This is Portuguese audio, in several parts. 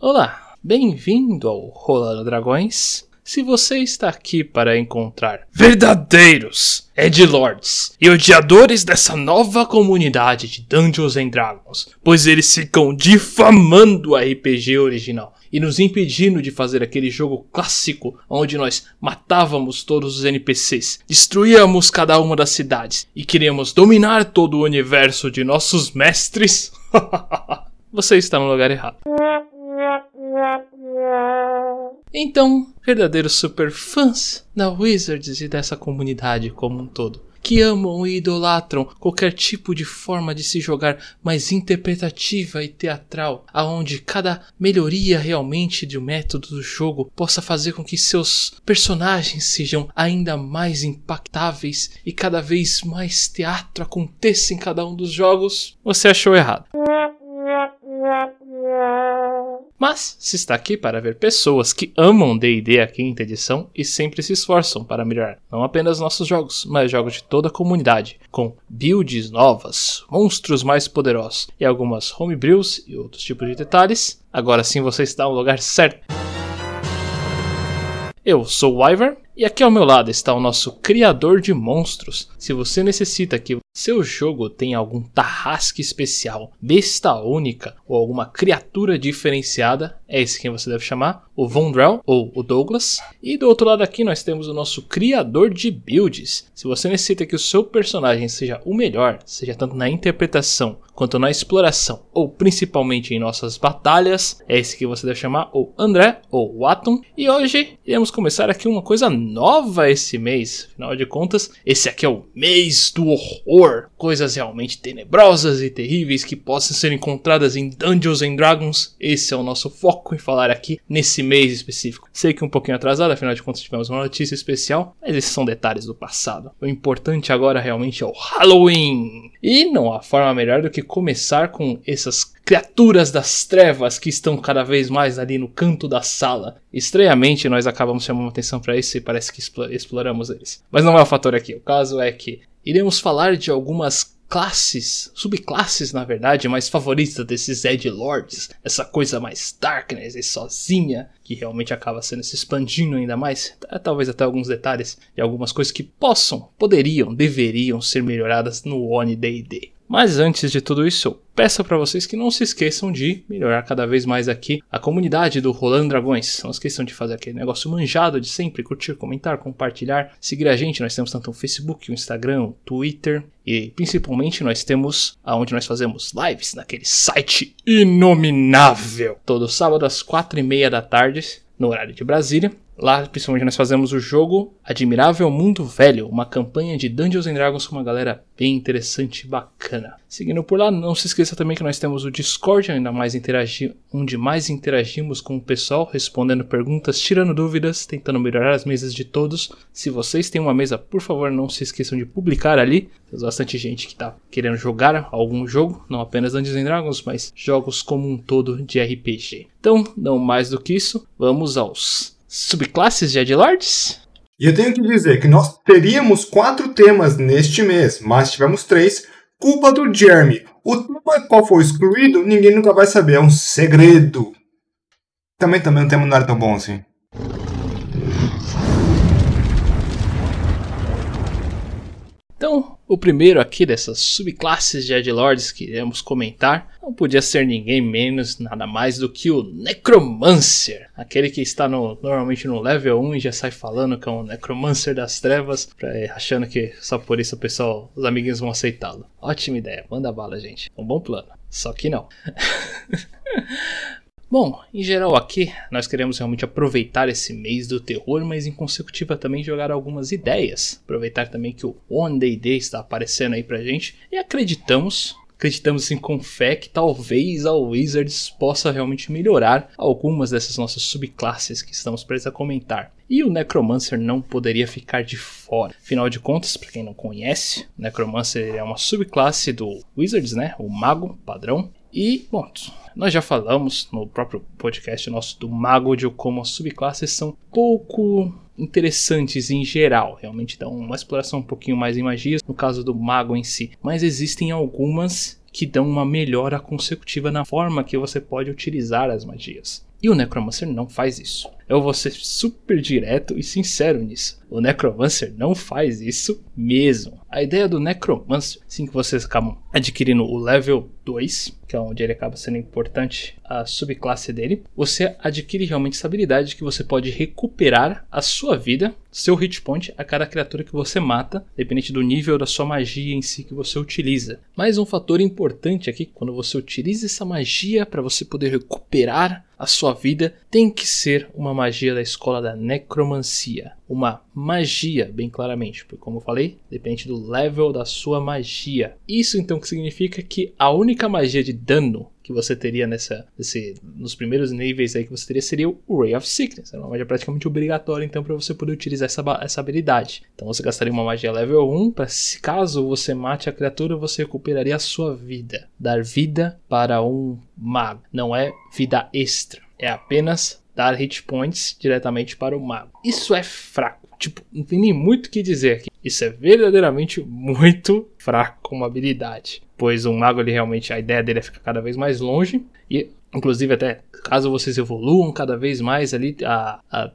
Olá, bem-vindo ao Rolando Dragões. Se você está aqui para encontrar verdadeiros Edgelords e odiadores dessa nova comunidade de Dungeons and Dragons, pois eles ficam difamando o RPG original e nos impedindo de fazer aquele jogo clássico onde nós matávamos todos os NPCs, destruíamos cada uma das cidades e queríamos dominar todo o universo de nossos mestres, você está no lugar errado. Então, verdadeiros superfãs da Wizards e dessa comunidade como um todo, que amam e idolatram qualquer tipo de forma de se jogar mais interpretativa e teatral, aonde cada melhoria realmente do método do jogo possa fazer com que seus personagens sejam ainda mais impactáveis e cada vez mais teatro aconteça em cada um dos jogos, você achou errado. Mas se está aqui para ver pessoas que amam D&D a quinta edição e sempre se esforçam para melhorar não apenas nossos jogos, mas jogos de toda a comunidade, com builds novas, monstros mais poderosos e algumas homebrews e outros tipos de detalhes, agora sim você está no lugar certo. Eu sou o Wyvern e aqui ao meu lado está o nosso criador de monstros. Se você necessita que seu jogo tenha algum tarrasque especial, besta única ou alguma criatura diferenciada, é esse quem você deve chamar, o Vondrell ou o Douglas. E do outro lado aqui nós temos o nosso criador de builds. Se você necessita que o seu personagem seja o melhor, seja tanto na interpretação quanto na exploração, ou principalmente em nossas batalhas, é esse que você deve chamar o André ou o Atom. E hoje iremos começar aqui uma coisa nova esse mês, afinal de contas, esse aqui é o mês do horror, coisas realmente tenebrosas e terríveis que possam ser encontradas em Dungeons and Dragons. Esse é o nosso foco em falar aqui nesse mês específico. Sei que um pouquinho atrasado, afinal de contas tivemos uma notícia especial, mas esses são detalhes do passado. O importante agora realmente é o Halloween. E não há forma melhor do que começar com essas criaturas das trevas que estão cada vez mais ali no canto da sala. Estranhamente, nós acabamos chamando atenção para isso e parece que exploramos eles. Mas não é o fator aqui. O caso é que iremos falar de algumas classes, subclasses na verdade, mais favoritas desses Edge Lords, essa coisa mais darkness e sozinha, que realmente acaba sendo se expandindo ainda mais, talvez até alguns detalhes de algumas coisas que possam, poderiam, deveriam ser melhoradas no One D&D. Mas antes de tudo isso, peço para vocês que não se esqueçam de melhorar cada vez mais aqui a comunidade do Rolando Dragões. Não esqueçam de fazer aquele negócio manjado de sempre curtir, comentar, compartilhar, seguir a gente. Nós temos tanto o Facebook, o Instagram, o Twitter e principalmente nós temos aonde nós fazemos lives naquele site inominável. Todo sábado às quatro e meia da tarde no horário de Brasília. Lá, principalmente, nós fazemos o jogo Admirável Mundo Velho, uma campanha de Dungeons and Dragons com uma galera bem interessante e bacana. Seguindo por lá, não se esqueça também que nós temos o Discord, ainda mais interagir, onde mais interagimos com o pessoal, respondendo perguntas, tirando dúvidas, tentando melhorar as mesas de todos. Se vocês têm uma mesa, por favor, não se esqueçam de publicar ali. Tem bastante gente que está querendo jogar algum jogo, não apenas Dungeons and Dragons, mas jogos como um todo de RPG. Então, não mais do que isso, vamos aos subclasses de Edgelords? E eu tenho que dizer que nós teríamos quatro temas neste mês, mas tivemos três. Culpa do Jeremy. O tema qual foi excluído, ninguém nunca vai saber, é um segredo. Também, também o tema não era tão bom assim. Então, o primeiro aqui dessas subclasses de Edgelords que iremos comentar não podia ser ninguém menos, nada mais do que o Necromancer. Aquele que está no, normalmente no level 1 e já sai falando que é um Necromancer das trevas, pra, achando que só por isso o pessoal, os amiguinhos vão aceitá-lo. Ótima ideia, manda bala, gente. Um bom plano. Só que não. Bom, em geral aqui nós queremos realmente aproveitar esse mês do terror, mas em consecutiva também jogar algumas ideias. Aproveitar também que o One Day Day está aparecendo aí pra gente e acreditamos, acreditamos assim com fé que talvez a Wizards possa realmente melhorar algumas dessas nossas subclasses que estamos prestes a comentar. E o Necromancer não poderia ficar de fora. Afinal de contas, para quem não conhece, o Necromancer é uma subclasse do Wizards, né? O mago padrão. E, bom, nós já falamos no próprio podcast nosso do Mago de como as subclasses são pouco interessantes em geral, realmente dão uma exploração um pouquinho mais em magias, no caso do mago em si, mas existem algumas que dão uma melhora consecutiva na forma que você pode utilizar as magias. E o Necromancer não faz isso. Eu vou ser super direto e sincero nisso. O Necromancer não faz isso mesmo. A ideia do Necromancer, assim que vocês acabam adquirindo o level 2, que é onde ele acaba sendo importante, a subclasse dele, você adquire realmente essa habilidade que você pode recuperar a sua vida, seu hit point, a cada criatura que você mata, dependente do nível da sua magia em si que você utiliza. Mais um fator importante aqui, quando você utiliza essa magia para você poder recuperar a sua vida, tem que ser uma magia da escola da necromancia. Uma magia, bem claramente, porque como eu falei, depende do level da sua magia. Isso então que significa que a única magia de dano que você teria nessa, nesse, nos primeiros níveis aí que você teria seria o Ray of Sickness. É uma magia praticamente obrigatória então para você poder utilizar essa, essa habilidade. Então você gastaria uma magia level 1 para caso você mate a criatura, você recuperaria a sua vida. Dar vida para um mago. Não é vida extra. É apenas dar hit points diretamente para o mago. Isso é fraco. Tipo, não tem nem muito o que dizer aqui. Isso é verdadeiramente muito fraco como habilidade. Pois o mago, ele realmente, a ideia dele é ficar cada vez mais longe. E, inclusive, até caso vocês evoluam cada vez mais ali, a, a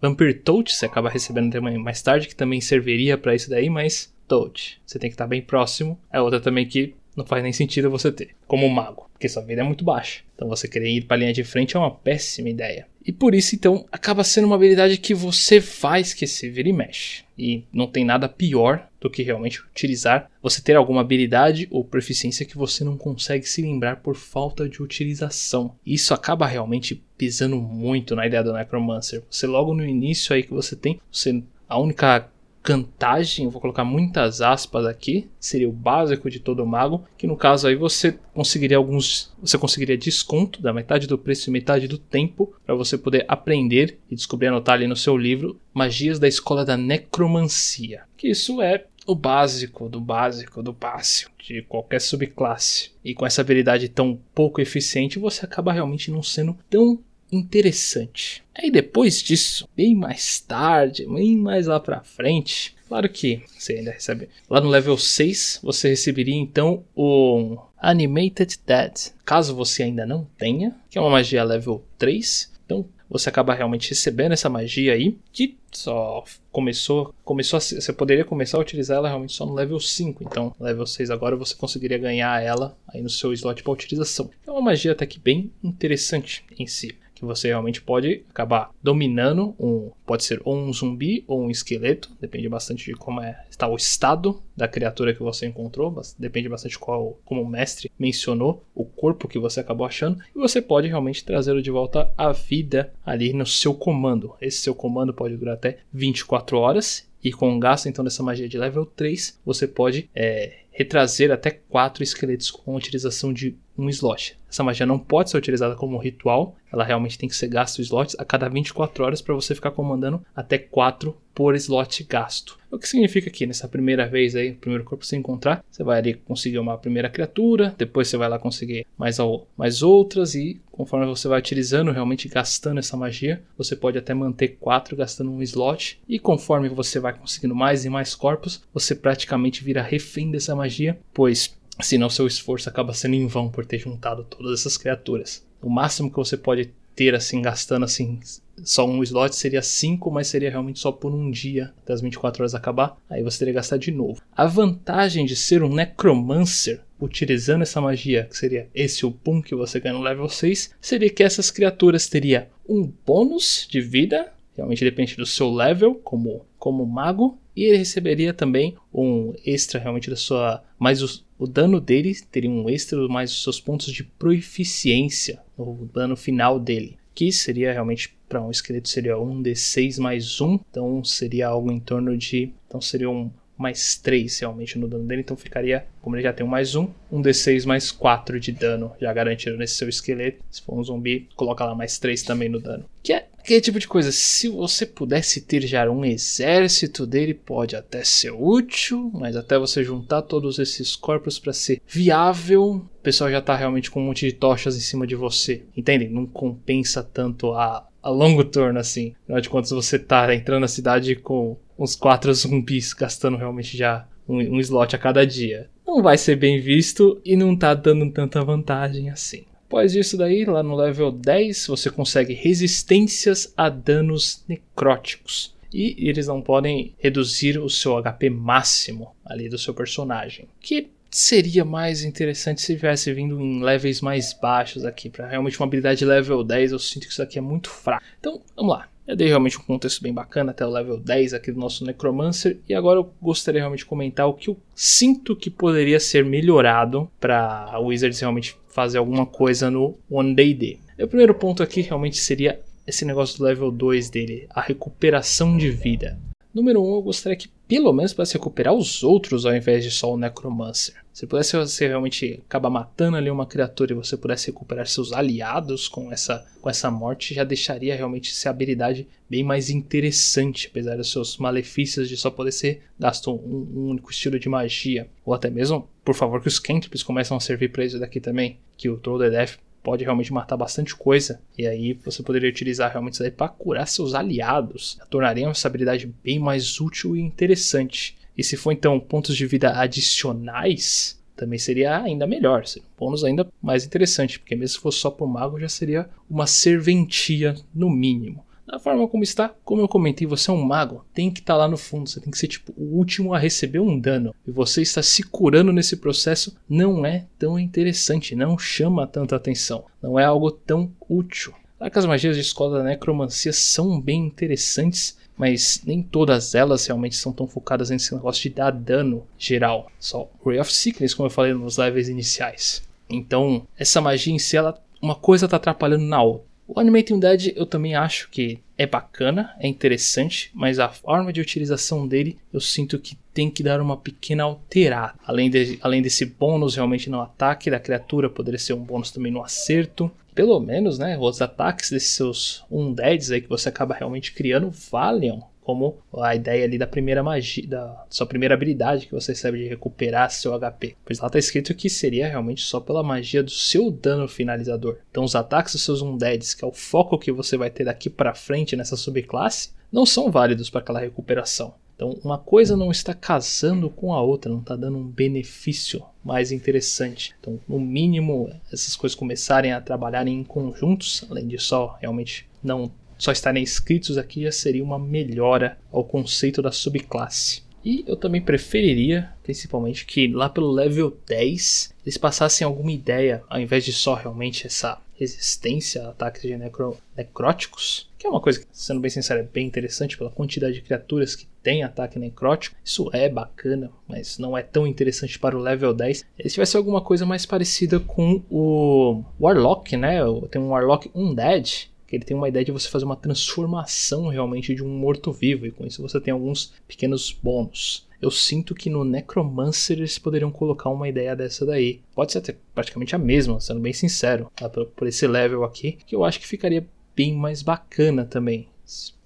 Vampire Touch você acaba recebendo também mais tarde, que também serviria para isso daí, mas Touch, você tem que estar bem próximo. É outra também que não faz nem sentido você ter, como mago, porque sua vida é muito baixa. Então você querer ir para a linha de frente é uma péssima ideia. E por isso, então, acaba sendo uma habilidade que você vai esquecer, vira e mexe. E não tem nada pior do que realmente utilizar, você ter alguma habilidade ou proficiência que você não consegue se lembrar por falta de utilização. Isso acaba realmente pisando muito na ideia do Necromancer. Você logo no início aí que você tem, você a única cantagem, eu vou colocar muitas aspas aqui, seria o básico de todo mago, que no caso aí você conseguiria alguns, você conseguiria desconto da metade do preço e metade do tempo para você poder aprender e descobrir anotar ali no seu livro magias da escola da necromancia, que isso é o básico do básico do básico de qualquer subclasse. E com essa habilidade tão pouco eficiente, você acaba realmente não sendo tão interessante. Aí depois disso, bem mais tarde, bem mais lá pra frente, claro que você ainda recebe. Lá no level 6, você receberia então o Animated Dead. Caso você ainda não tenha, que é uma magia level 3, então você acaba realmente recebendo essa magia aí, que só começou, começou a, você poderia começar a utilizar ela realmente só no level 5, então level 6 agora você conseguiria ganhar ela aí no seu slot para utilização. É uma magia até que bem interessante em si que você realmente pode acabar dominando um, pode ser ou um zumbi ou um esqueleto, depende bastante de como é, está o estado da criatura que você encontrou, depende bastante qual, como o mestre mencionou, o corpo que você acabou achando, e você pode realmente trazê-lo de volta à vida ali no seu comando. Esse seu comando pode durar até 24 horas e com o gasto então dessa magia de level 3, você pode é, retrazer até 4 esqueletos com a utilização de um slot. Essa magia não pode ser utilizada como ritual, ela realmente tem que ser gasto slots a cada 24 horas para você ficar comandando até 4 por slot gasto. O que significa que nessa primeira vez aí, primeiro corpo que você encontrar, você vai ali conseguir uma primeira criatura, depois você vai lá conseguir mais, mais outras e conforme você vai utilizando, realmente gastando essa magia, você pode até manter 4 gastando um slot e conforme você vai conseguindo mais e mais corpos, você praticamente vira refém dessa magia, pois senão seu esforço acaba sendo em vão por ter juntado todas essas criaturas. O máximo que você pode ter assim gastando assim só um slot seria 5, mas seria realmente só por um dia até as 24 horas acabar. Aí você teria que gastar de novo. A vantagem de ser um Necromancer utilizando essa magia, que seria esse o boom que você ganha no level 6, seria que essas criaturas teriam um bônus de vida, realmente depende do seu level como, como mago, e ele receberia também um extra realmente da sua. Mais o, dano dele teria um extra mais os seus pontos de proficiência, o dano final dele. Que seria realmente para um esqueleto seria um D6 mais 1, então seria algo em torno de. Então seria um mais 3 realmente no dano dele, então ficaria, como ele já tem um mais 1, um D6 mais 4 de dano, já garantido nesse seu esqueleto. Se for um zumbi, coloca lá mais 3 também no dano. Que é aquele tipo de coisa, se você pudesse ter já um exército dele, pode até ser útil, mas até você juntar todos esses corpos para ser viável, o pessoal já tá realmente com um monte de tochas em cima de você. Entendem? Não compensa tanto a a longo turno, assim. Afinal de contas, você tá entrando na cidade com uns quatro zumbis, gastando realmente já um, um slot a cada dia. Não vai ser bem visto e não tá dando tanta vantagem assim. Após isso daí, lá no level 10, você consegue resistências a danos necróticos. E eles não podem reduzir o seu HP máximo ali do seu personagem. Que seria mais interessante se tivesse vindo em levels mais baixos aqui. Para realmente uma habilidade level 10, eu sinto que isso aqui é muito fraco. Então, vamos lá. Eu dei realmente um contexto bem bacana até o level 10 aqui do nosso Necromancer. E agora eu gostaria realmente de comentar o que eu sinto que poderia ser melhorado para Wizards realmente fazer alguma coisa no One Day D. O primeiro ponto aqui realmente seria esse negócio do level 2 dele, a recuperação de vida. Número 1, um, eu gostaria que pelo menos pudesse recuperar os outros ao invés de só o Necromancer. Se pudesse você realmente acabar matando ali uma criatura e você pudesse recuperar seus aliados com essa, com essa morte, já deixaria realmente essa habilidade bem mais interessante, apesar dos seus malefícios de só poder ser gasto um, um único estilo de magia. Ou até mesmo, por favor, que os cantrips começam a servir para isso daqui também, que o Troll the Death pode realmente matar bastante coisa. E aí você poderia utilizar realmente isso aí para curar seus aliados. Tornaria essa habilidade bem mais útil e interessante. E se for então pontos de vida adicionais, também seria ainda melhor, seria um bônus ainda mais interessante, porque mesmo se fosse só para o mago já seria uma serventia no mínimo. Da forma como está, como eu comentei, você é um mago, tem que estar tá lá no fundo, você tem que ser tipo o último a receber um dano. E você está se curando nesse processo não é tão interessante, não chama tanta atenção, não é algo tão útil. Claro que as magias de escola da necromancia são bem interessantes, mas nem todas elas realmente são tão focadas nesse negócio de dar dano geral. Só Ray of Sickness, como eu falei nos levels iniciais. Então, essa magia em si, ela, uma coisa está atrapalhando na outra. O Animating Dead eu também acho que é bacana, é interessante, mas a forma de utilização dele eu sinto que tem que dar uma pequena alterada. Além, de, além desse bônus realmente no ataque da criatura, poderia ser um bônus também no acerto. Pelo menos, né, os ataques desses seus Undeads aí que você acaba realmente criando valham como a ideia ali da primeira magia, da sua primeira habilidade que você recebe de recuperar seu HP. Pois lá está escrito que seria realmente só pela magia do seu dano finalizador. Então os ataques dos seus undeads, que é o foco que você vai ter daqui para frente nessa subclasse, não são válidos para aquela recuperação. Então, uma coisa não está casando com a outra, não está dando um benefício mais interessante. Então, no mínimo, essas coisas começarem a trabalharem em conjuntos, além de só realmente não só estarem escritos aqui já seria uma melhora ao conceito da subclasse. E eu também preferiria, principalmente, que lá pelo level 10 eles passassem alguma ideia, ao invés de só realmente essa resistência a ataques de necro necróticos, que é uma coisa que, sendo bem sincero, é bem interessante pela quantidade de criaturas que tem ataque necrótico. Isso é bacana, mas não é tão interessante para o level 10. Se tivesse alguma coisa mais parecida com o Warlock, né? Tem um Warlock Undead, que ele tem uma ideia de você fazer uma transformação realmente de um morto-vivo, e com isso você tem alguns pequenos bônus. Eu sinto que no Necromancer eles poderiam colocar uma ideia dessa daí. Pode ser até praticamente a mesma, sendo bem sincero, tá? por, por esse level aqui, que eu acho que ficaria bem mais bacana também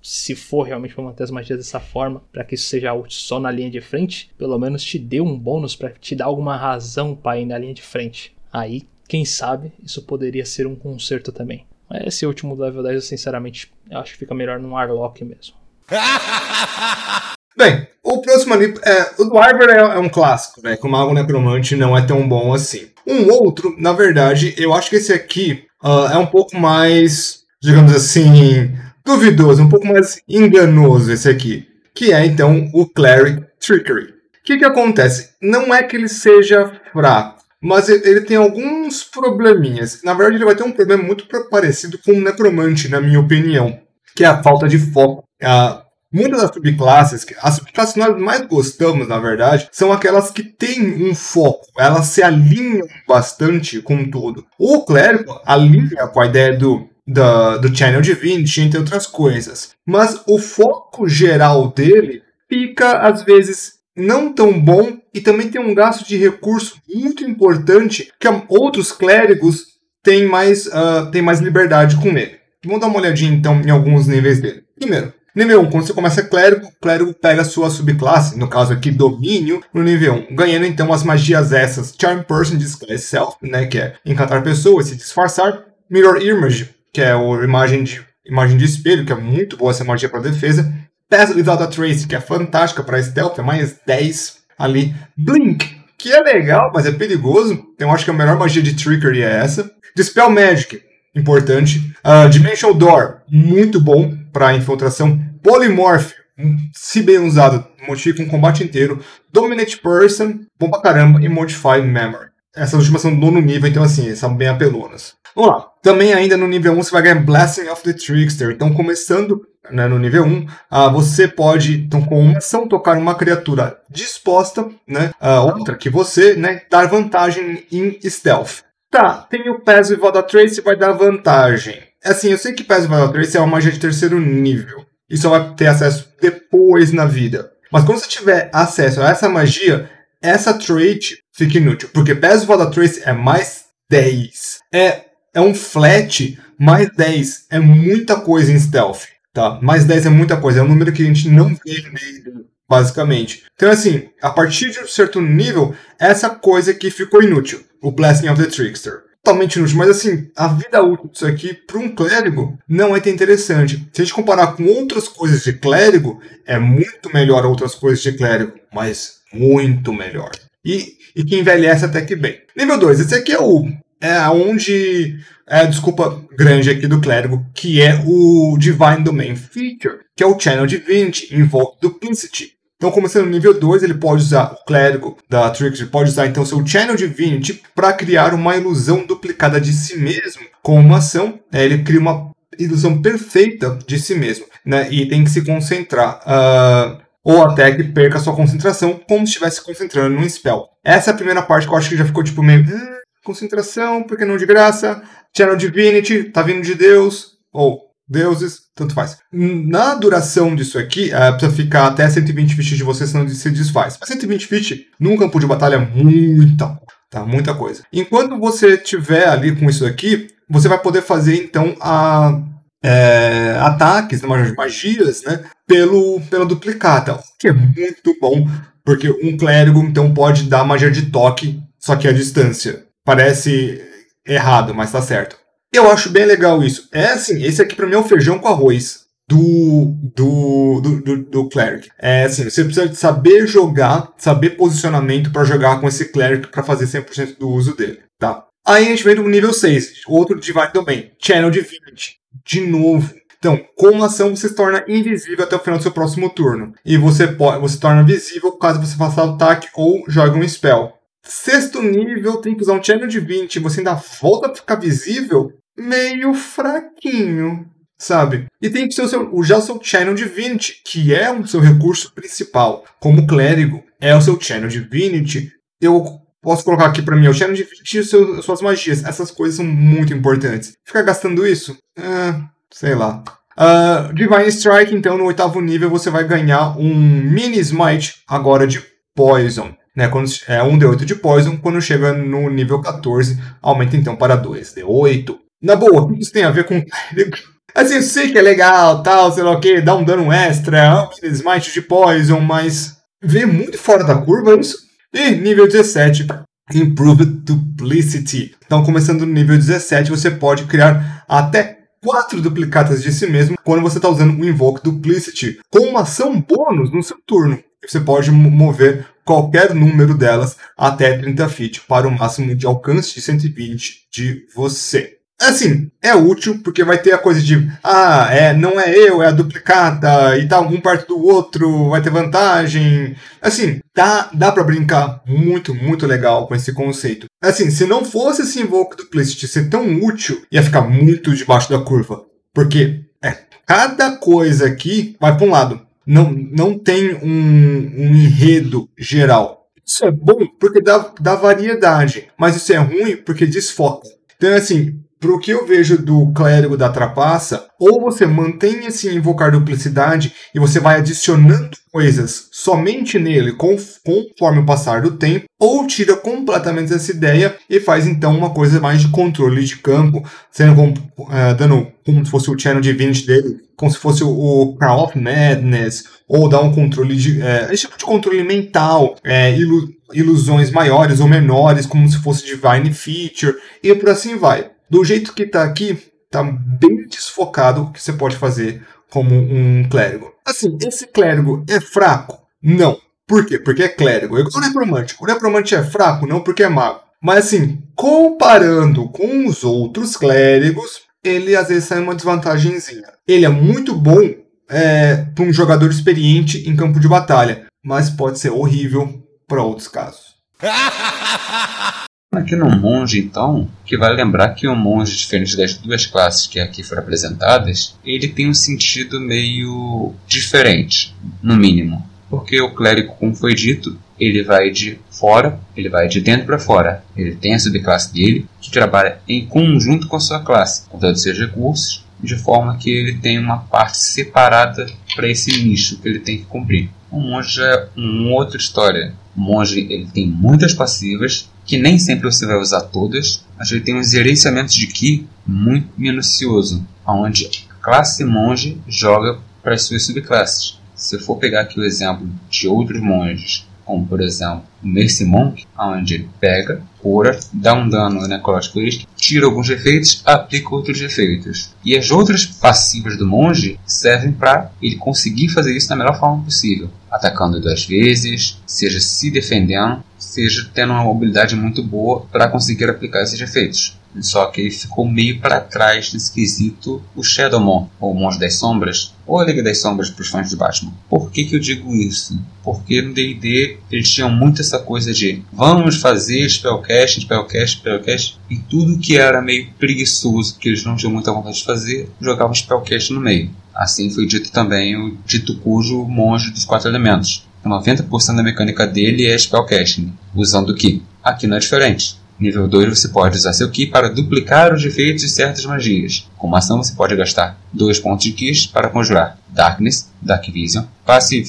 se for realmente para manter as magias dessa forma, para que isso seja útil só na linha de frente, pelo menos te dê um bônus para te dar alguma razão para ir na linha de frente. Aí, quem sabe, isso poderia ser um conserto também. Esse último level 10, eu sinceramente acho que fica melhor num Arlock mesmo. Bem, o próximo ali, é, o Dwyver é, é, um clássico, né? Como Mago Necromante não é tão bom assim. Um outro, na verdade, eu acho que esse aqui uh, é um pouco mais, digamos assim, duvidoso, um pouco mais enganoso esse aqui. Que é, então, o Cleric Trickery. O que, que acontece? Não é que ele seja fraco, mas ele tem alguns probleminhas. Na verdade, ele vai ter um problema muito parecido com o Necromante, na minha opinião, que é a falta de foco. Uh, muitas das subclasses, as subclasses que nós mais gostamos, na verdade, são aquelas que têm um foco. Elas se alinham bastante com tudo. O clérigo alinha com a ideia do, do, do Channel Divinity, entre outras coisas. Mas o foco geral dele fica, às vezes, não tão bom e também tem um gasto de recurso muito importante que outros clérigos têm mais, uh, têm mais liberdade com ele. Vamos dar uma olhadinha então em alguns níveis dele. Primeiro, nível 1, quando você começa clérigo, o clérigo pega a sua subclasse, no caso aqui domínio, no nível 1, ganhando então as magias essas, Charm Person, Disguise Self, né, que é encantar pessoas, se disfarçar, Mirror Image, que é a imagem de, imagem de espelho, que é muito boa essa magia para defesa, Pass Without a Trace, que é fantástica para stealth, é mais 10 ali. Blink, que é legal, mas é perigoso. Então eu acho que a melhor magia de Trickery é essa. Dispel Magic, importante. Uh, Dimensional Door, muito bom para infiltração. Polymorph, se bem usado, modifica um combate inteiro. Dominate Person, bom pra caramba. E Modify Memory. Essas últimas são do nono nível, então assim, são bem apelonas. Vamos lá. Também ainda no nível 1 você vai ganhar Blessing of the Trickster. Então começando né, no nível 1, uh, ah, você pode, então, com uma ação, tocar uma criatura disposta, né, uh, outra que você, né, dar vantagem em Stealth. Tá, tem o Passive da Trace vai dar vantagem. Assim, eu sei que Passive da Trace é uma magia de terceiro nível. E só vai ter acesso depois na vida. Mas quando você tiver acesso a essa magia, essa trait fica inútil. Porque Passive da Trace é mais 10. É, é um flat mais 10. É muita coisa em Stealth. Tá? Mais 10 é muita coisa. É um número que a gente não vê basicamente. Então, assim, a partir de um certo nível, essa coisa aqui ficou inútil. O Blessing of the Trickster. Totalmente inútil, mas assim, a vida útil disso aqui para um clérigo não é tão interessante. Se a gente comparar com outras coisas de clérigo, é muito melhor outras coisas de clérigo, mas muito melhor. E, e que envelhece até que bem. Nível 2, esse aqui é o. É onde. É a desculpa grande aqui do clérigo, que é o Divine Domain Feature, que é o Channel Divinity, Invoke Duplicity. Então, começando no nível 2, ele pode usar o clérigo da Trickster, pode usar então seu Channel Divinity para criar uma ilusão duplicada de si mesmo com uma ação. Né? Ele cria uma ilusão perfeita de si mesmo, né? E tem que se concentrar. Uh, ou até que perca sua concentração, como se estivesse concentrando num spell. Essa é a primeira parte que eu acho que já ficou tipo meio. Concentração, porque não de graça? Channel Divinity, tá vindo de Deus. Ou deuses, tanto faz. Na duração disso aqui, é, precisa ficar até 120 feet de você, senão se desfaz. Mas 120 feet num campo de batalha é muita, tá? Muita coisa. Enquanto você tiver ali com isso aqui, você vai poder fazer então a, é, ataques, né, magias, né? Pelo, pela duplicata, o que é muito bom, porque um clérigo então pode dar magia de toque, só que à distância. Parece errado, mas tá certo. Eu acho bem legal isso. É assim, esse aqui para mim é o feijão com arroz do, do, do, do, do cleric. É assim, você precisa saber jogar, saber posicionamento para jogar com esse cleric para fazer 100% do uso dele, tá? Aí a gente vem do nível 6, outro Divine Domain, Channel Divinity. De novo. Então, com uma ação você se torna invisível até o final do seu próximo turno. E você pode, você torna visível caso você faça ataque ou jogue um spell. Sexto nível, tem que usar um Channel Divinity, você ainda volta a ficar visível meio fraquinho, sabe? E tem que ser o seu, já o seu Channel Divinity, que é o seu recurso principal. Como clérigo, é o seu Channel Divinity. Eu posso colocar aqui para mim o Channel Divinity e as suas magias. Essas coisas são muito importantes. Ficar gastando isso? Ah, sei lá. Uh, Divine Strike, então, no oitavo nível, você vai ganhar um Mini Smite, agora de Poison. Né, quando, é 1 D8 de Poison, quando chega no nível 14, aumenta então para 2 D8. Na boa, isso tem a ver com. Assim, eu sei que é legal, tal, sei lá o que, dá um dano extra, smite de poison, mas vê muito fora da curva isso. E nível 17, Improved Duplicity. Então, começando no nível 17, você pode criar até quatro duplicatas de si mesmo quando você está usando o Invoke Duplicity, com uma ação bônus no seu turno. Você pode mover qualquer número delas até 30 feet para o máximo de alcance de 120 de você. Assim, é útil porque vai ter a coisa de ah, é, não é eu, é a duplicata e tá um perto do outro, vai ter vantagem. Assim, dá, dá para brincar muito, muito legal com esse conceito. Assim, se não fosse esse Invoke Duplicity ser tão útil, ia ficar muito debaixo da curva. Porque é, cada coisa aqui vai para um lado. Não, não tem um, um enredo geral. Isso é bom porque dá, dá variedade, mas isso é ruim porque desfoca. Então, assim, pro que eu vejo do clérigo da trapaça, ou você mantém esse invocar duplicidade e você vai adicionando coisas somente nele conforme o passar do tempo, ou tira completamente essa ideia e faz então uma coisa mais de controle de campo, sendo como, uh, dando como se fosse o Channel Divinity dele, como se fosse o Crown of Madness, ou dar um controle de. Uh, esse tipo de controle mental, uh, ilu ilusões maiores ou menores, como se fosse Divine Feature, e por assim vai do jeito que está aqui, está bem desfocado o que você pode fazer como um clérigo. Assim, esse clérigo é fraco? Não. Por quê? Porque é clérigo. É igual o necromante. O necromante é fraco, não porque é mago. Mas assim, comparando com os outros clérigos, ele às vezes sai uma desvantagemzinha. Ele é muito bom é, para um jogador experiente em campo de batalha, mas pode ser horrível para outros casos. Aqui no monge, então, que vale lembrar que o monge, diferente das duas classes que aqui foram apresentadas, ele tem um sentido meio diferente, no mínimo. Porque o clérigo, como foi dito, ele vai de fora, ele vai de dentro para fora. Ele tem a subclasse dele, que trabalha em conjunto com a sua classe, com todos os seus recursos, de forma que ele tem uma parte separada para esse nicho que ele tem que cumprir. O monge é uma outra história. O monge ele tem muitas passivas, que nem sempre você vai usar todas, mas ele tem um gerenciamento de Ki muito minucioso, onde a classe monge joga para as suas subclasses. Se eu for pegar aqui o exemplo de outros monges como por exemplo o Mercy Monk, onde ele pega, cura, dá um dano necrótico extra, tira alguns efeitos, aplica outros efeitos. E as outras passivas do monge servem para ele conseguir fazer isso da melhor forma possível, atacando duas vezes, seja se defendendo, seja tendo uma mobilidade muito boa para conseguir aplicar esses efeitos. Só que ele ficou meio para trás nesse quesito o Shadowmon, ou Monge das Sombras, ou a Liga das Sombras para os fãs de Batman. Por que, que eu digo isso? Porque no D&D eles tinham muito essa coisa de vamos fazer spellcast, spellcast, spellcast, e tudo que era meio preguiçoso, que eles não tinham muita vontade de fazer, jogavam spellcast no meio. Assim foi dito também o dito cujo monge dos quatro elementos. 90% da mecânica dele é spellcasting, usando o Ki. Aqui não é diferente. Nível 2 você pode usar seu Ki para duplicar os efeitos de certas magias. Como ação você pode gastar 2 pontos de Ki para conjurar Darkness, Dark Vision, Passive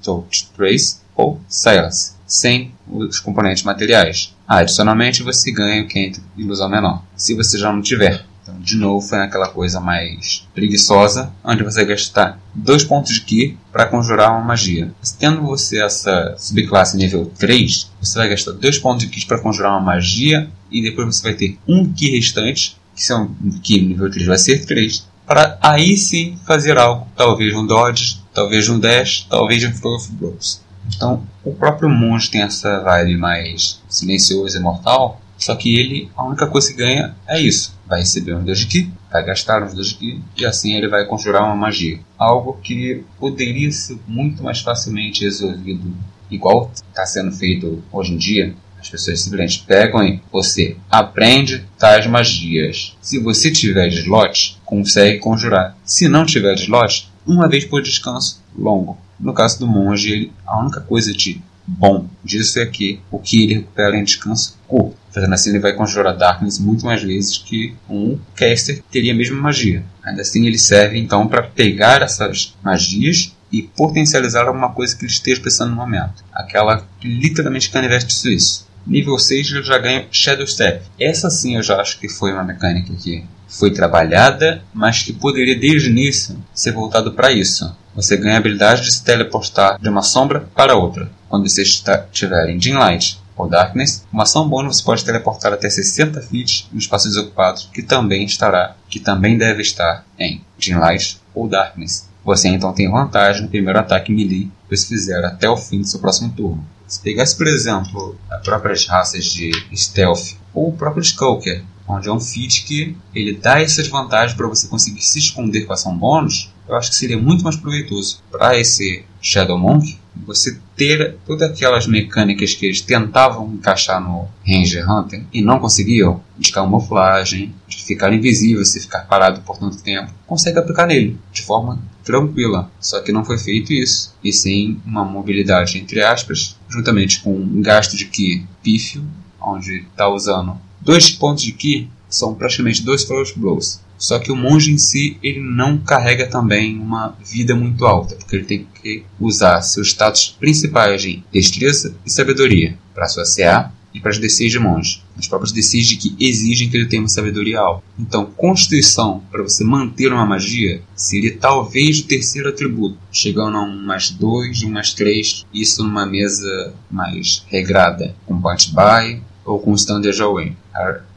Touch Trace ou Silence, sem os componentes materiais. Adicionalmente você ganha o Quinto Ilusão Menor, se você já não tiver. Então, de novo, foi aquela coisa mais preguiçosa, onde você gastar dois pontos de Ki para conjurar uma magia. Tendo você essa subclasse nível 3, você vai gastar dois pontos de Ki para conjurar uma magia, e depois você vai ter um Ki restante, que são Ki nível 3 vai ser 3, para aí sim fazer algo, talvez um Dodge, talvez um Dash, talvez um Flow of Blows. Então, o próprio monge tem essa vibe mais silenciosa e mortal, só que ele, a única coisa que ganha é isso. Vai receber um de Ki, vai gastar um de Ki, e assim ele vai conjurar uma magia. Algo que poderia ser muito mais facilmente resolvido, igual está sendo feito hoje em dia. As pessoas simplesmente pegam e você aprende tais magias. Se você tiver slot, consegue conjurar. Se não tiver slot, uma vez por descanso longo. No caso do monge, ele, a única coisa de bom disso é que o que ele recupera em descanso curto. Fazendo assim, ele vai conjurar Darkness muito mais vezes que um caster teria a mesma magia. Ainda assim, ele serve então para pegar essas magias e potencializar alguma coisa que ele esteja pensando no momento. Aquela literalmente canivete suíço. Nível 6 ele já ganha Shadow Step. Essa sim eu já acho que foi uma mecânica que foi trabalhada, mas que poderia desde o início ser voltado para isso. Você ganha a habilidade de se teleportar de uma sombra para outra. Quando você estiver em Dim Light ou Darkness, uma ação bônus você pode teleportar até 60 feet no espaço desocupado, que também estará, que também deve estar em Dim Light ou Darkness. Você então tem vantagem no primeiro ataque melee que você fizer até o fim do seu próximo turno. Se pegasse, por exemplo, as próprias raças de Stealth ou o próprio Skulker, onde é um feat que ele dá essas vantagens para você conseguir se esconder com ação bônus, eu acho que seria muito mais proveitoso para esse Shadow Monk você ter todas aquelas mecânicas que eles tentavam encaixar no Ranger Hunter e não conseguiam, de camuflagem, de ficar invisível se ficar parado por tanto tempo, consegue aplicar nele de forma tranquila. Só que não foi feito isso, e sim uma mobilidade entre aspas, juntamente com um gasto de Ki pífio, onde está usando dois pontos de Ki, são praticamente dois Flash Blows. Só que o monge em si ele não carrega também uma vida muito alta, porque ele tem que usar seus status principais de destreza e sabedoria para sua CA e para as DCs de monge. As próprias DCs de que exigem que ele tenha uma sabedoria alta. Então, constituição para você manter uma magia seria talvez o terceiro atributo, chegando a um mais dois, um mais três, isso numa mesa mais regrada, com point buy ou com standard array.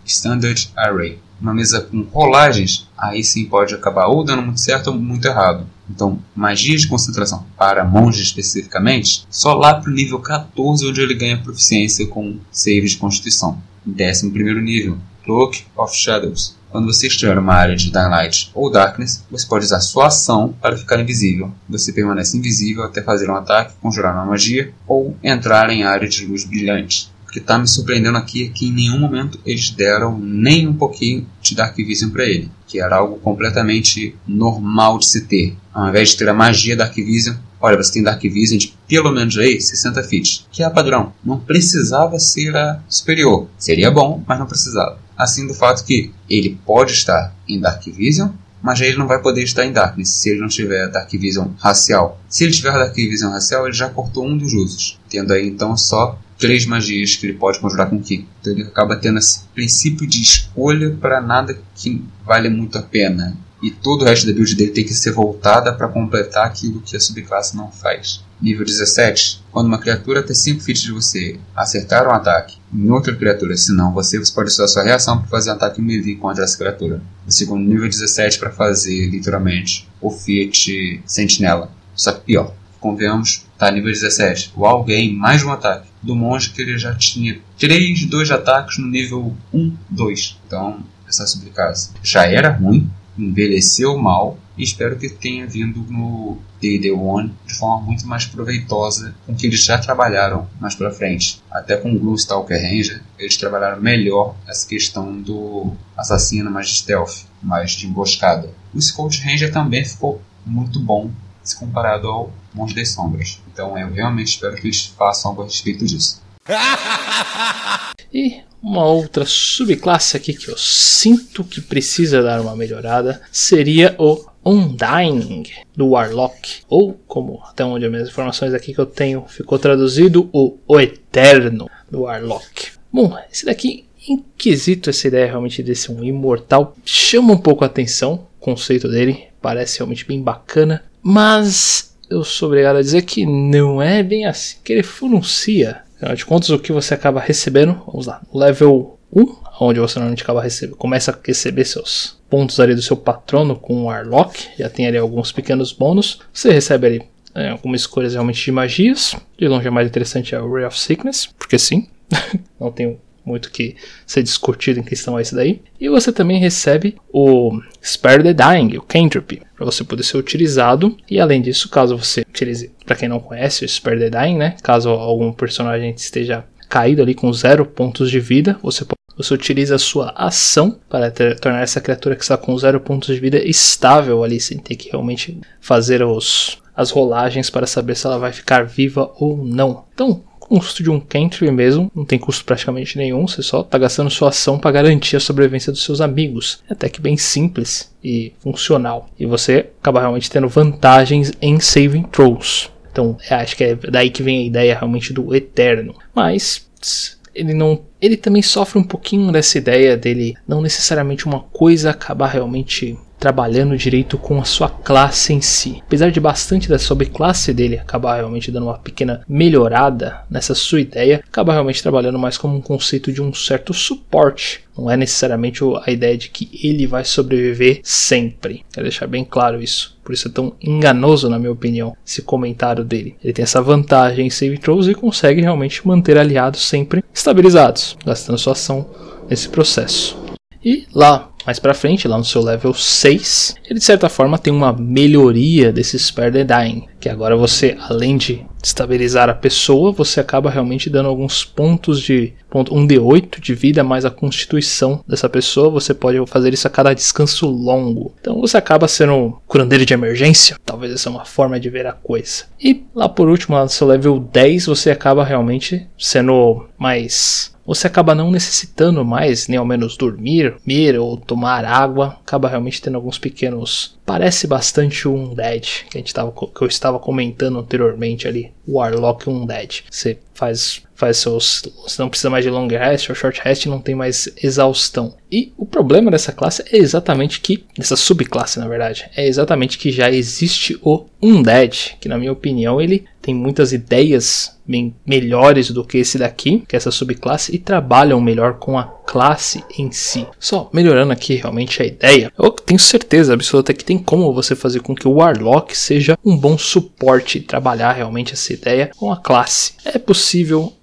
Standard array. Uma mesa com rolagens, aí sim pode acabar ou dando muito certo ou muito errado. Então, magia de concentração para monge especificamente, só lá para o nível 14 onde ele ganha proficiência com save de constituição. 11 primeiro nível, Cloak of Shadows. Quando você estiver numa área de Daylight ou Darkness, você pode usar sua ação para ficar invisível. Você permanece invisível até fazer um ataque, conjurar uma magia ou entrar em área de luz brilhante. O que está me surpreendendo aqui é que em nenhum momento eles deram nem um pouquinho de Dark Vision para ele, que era algo completamente normal de se ter. Ao invés de ter a magia Dark Vision, olha, você tem Dark Vision de pelo menos aí 60 feet, que é padrão. Não precisava ser a superior. Seria bom, mas não precisava. Assim do fato que ele pode estar em Dark Vision, mas ele não vai poder estar em Darkness se ele não tiver Dark Vision racial. Se ele tiver Dark Vision racial, ele já cortou um dos usos, tendo aí então só três magias que ele pode conjurar com Ki. Então ele acaba tendo esse princípio de escolha para nada que vale muito a pena. E todo o resto da build dele tem que ser voltada para completar aquilo que a subclasse não faz. Nível 17. Quando uma criatura tem 5 feats de você acertar um ataque em outra criatura, se não você, você pode usar sua reação para fazer um ataque melee contra essa criatura. O segundo nível 17 para fazer, literalmente, o feat sentinela. Só que pior. Convenhamos, tá nível 17. O alguém mais um ataque do monge que ele já tinha 3, 2 ataques no nível 1, 2. Então, essa subclasse já era ruim, envelheceu mal e espero que tenha vindo no D&D One de forma muito mais proveitosa com que eles já trabalharam mais para frente. Até com o Blue Stalker Ranger, eles trabalharam melhor essa questão do assassino mais de stealth, mais de emboscada. O Scout Ranger também ficou muito bom se comparado ao Monge das Sombras. Então eu realmente espero que eles façam algo a respeito disso. E uma outra subclasse aqui que eu sinto que precisa dar uma melhorada seria o Undying do Warlock, ou como até onde as minhas informações aqui que eu tenho ficou traduzido o, o Eterno do Warlock. Bom, esse daqui inquisito essa ideia realmente desse um imortal chama um pouco a atenção, o conceito dele parece realmente bem bacana, mas eu sou obrigado a dizer que não é bem assim que ele funcia. Afinal de contas, o que você acaba recebendo, vamos lá, level 1, onde você normalmente acaba recebendo, começa a receber seus pontos ali do seu patrono com o Warlock, já tem ali alguns pequenos bônus. Você recebe ali é, algumas escolhas realmente de magias. De longe, a mais interessante é o Ray of Sickness, porque sim, não tem muito que ser discutido em questão a isso daí. E você também recebe o Spare the Dying, o Cantrip, para você poder ser utilizado. E além disso, caso você utilize, para quem não conhece, o Spare the Dying, né? Caso algum personagem esteja caído ali com zero pontos de vida, você pode você utiliza a sua ação para ter, tornar essa criatura que está com zero pontos de vida estável ali, sem ter que realmente fazer os, as rolagens para saber se ela vai ficar viva ou não. Então, custo de um cantrip mesmo, não tem custo praticamente nenhum, você só está gastando sua ação para garantir a sobrevivência dos seus amigos. É até que bem simples e funcional. E você acaba realmente tendo vantagens em saving throws. Então, acho que é daí que vem a ideia realmente do eterno. Mas ele não ele também sofre um pouquinho dessa ideia dele não necessariamente uma coisa acabar realmente trabalhando direito com a sua classe em si. Apesar de bastante da subclasse dele acabar realmente dando uma pequena melhorada nessa sua ideia, acaba realmente trabalhando mais como um conceito de um certo suporte. Não é necessariamente a ideia de que ele vai sobreviver sempre. Quero deixar bem claro isso. Por isso é tão enganoso, na minha opinião, esse comentário dele. Ele tem essa vantagem em save throws e consegue realmente manter aliados sempre estabilizados, gastando sua ação nesse processo. E lá mais pra frente, lá no seu level 6, ele de certa forma tem uma melhoria desse the Dying, que agora você, além de estabilizar a pessoa, você acaba realmente dando alguns pontos de ponto, um D8 de vida mais a constituição dessa pessoa, você pode fazer isso a cada descanso longo. Então você acaba sendo um curandeiro de emergência, talvez essa é uma forma de ver a coisa. E lá por último, no seu level 10, você acaba realmente sendo mais você acaba não necessitando mais, nem ao menos dormir, comer ou tomar água, acaba realmente tendo alguns pequenos. Parece bastante um Dead, que, a gente tava, que eu estava comentando anteriormente ali, Warlock Undead. Você faz faz seus. Você não precisa mais de long rest ou short rest, não tem mais exaustão. E o problema dessa classe é exatamente que. dessa subclasse, na verdade. É exatamente que já existe o Undead, que na minha opinião ele tem muitas ideias bem melhores do que esse daqui, que é essa subclasse, e trabalham melhor com a classe em si. Só melhorando aqui realmente a ideia, eu tenho certeza absoluta que tem como você fazer com que o Warlock seja um bom suporte e trabalhar realmente essa ideia com a classe. É possível,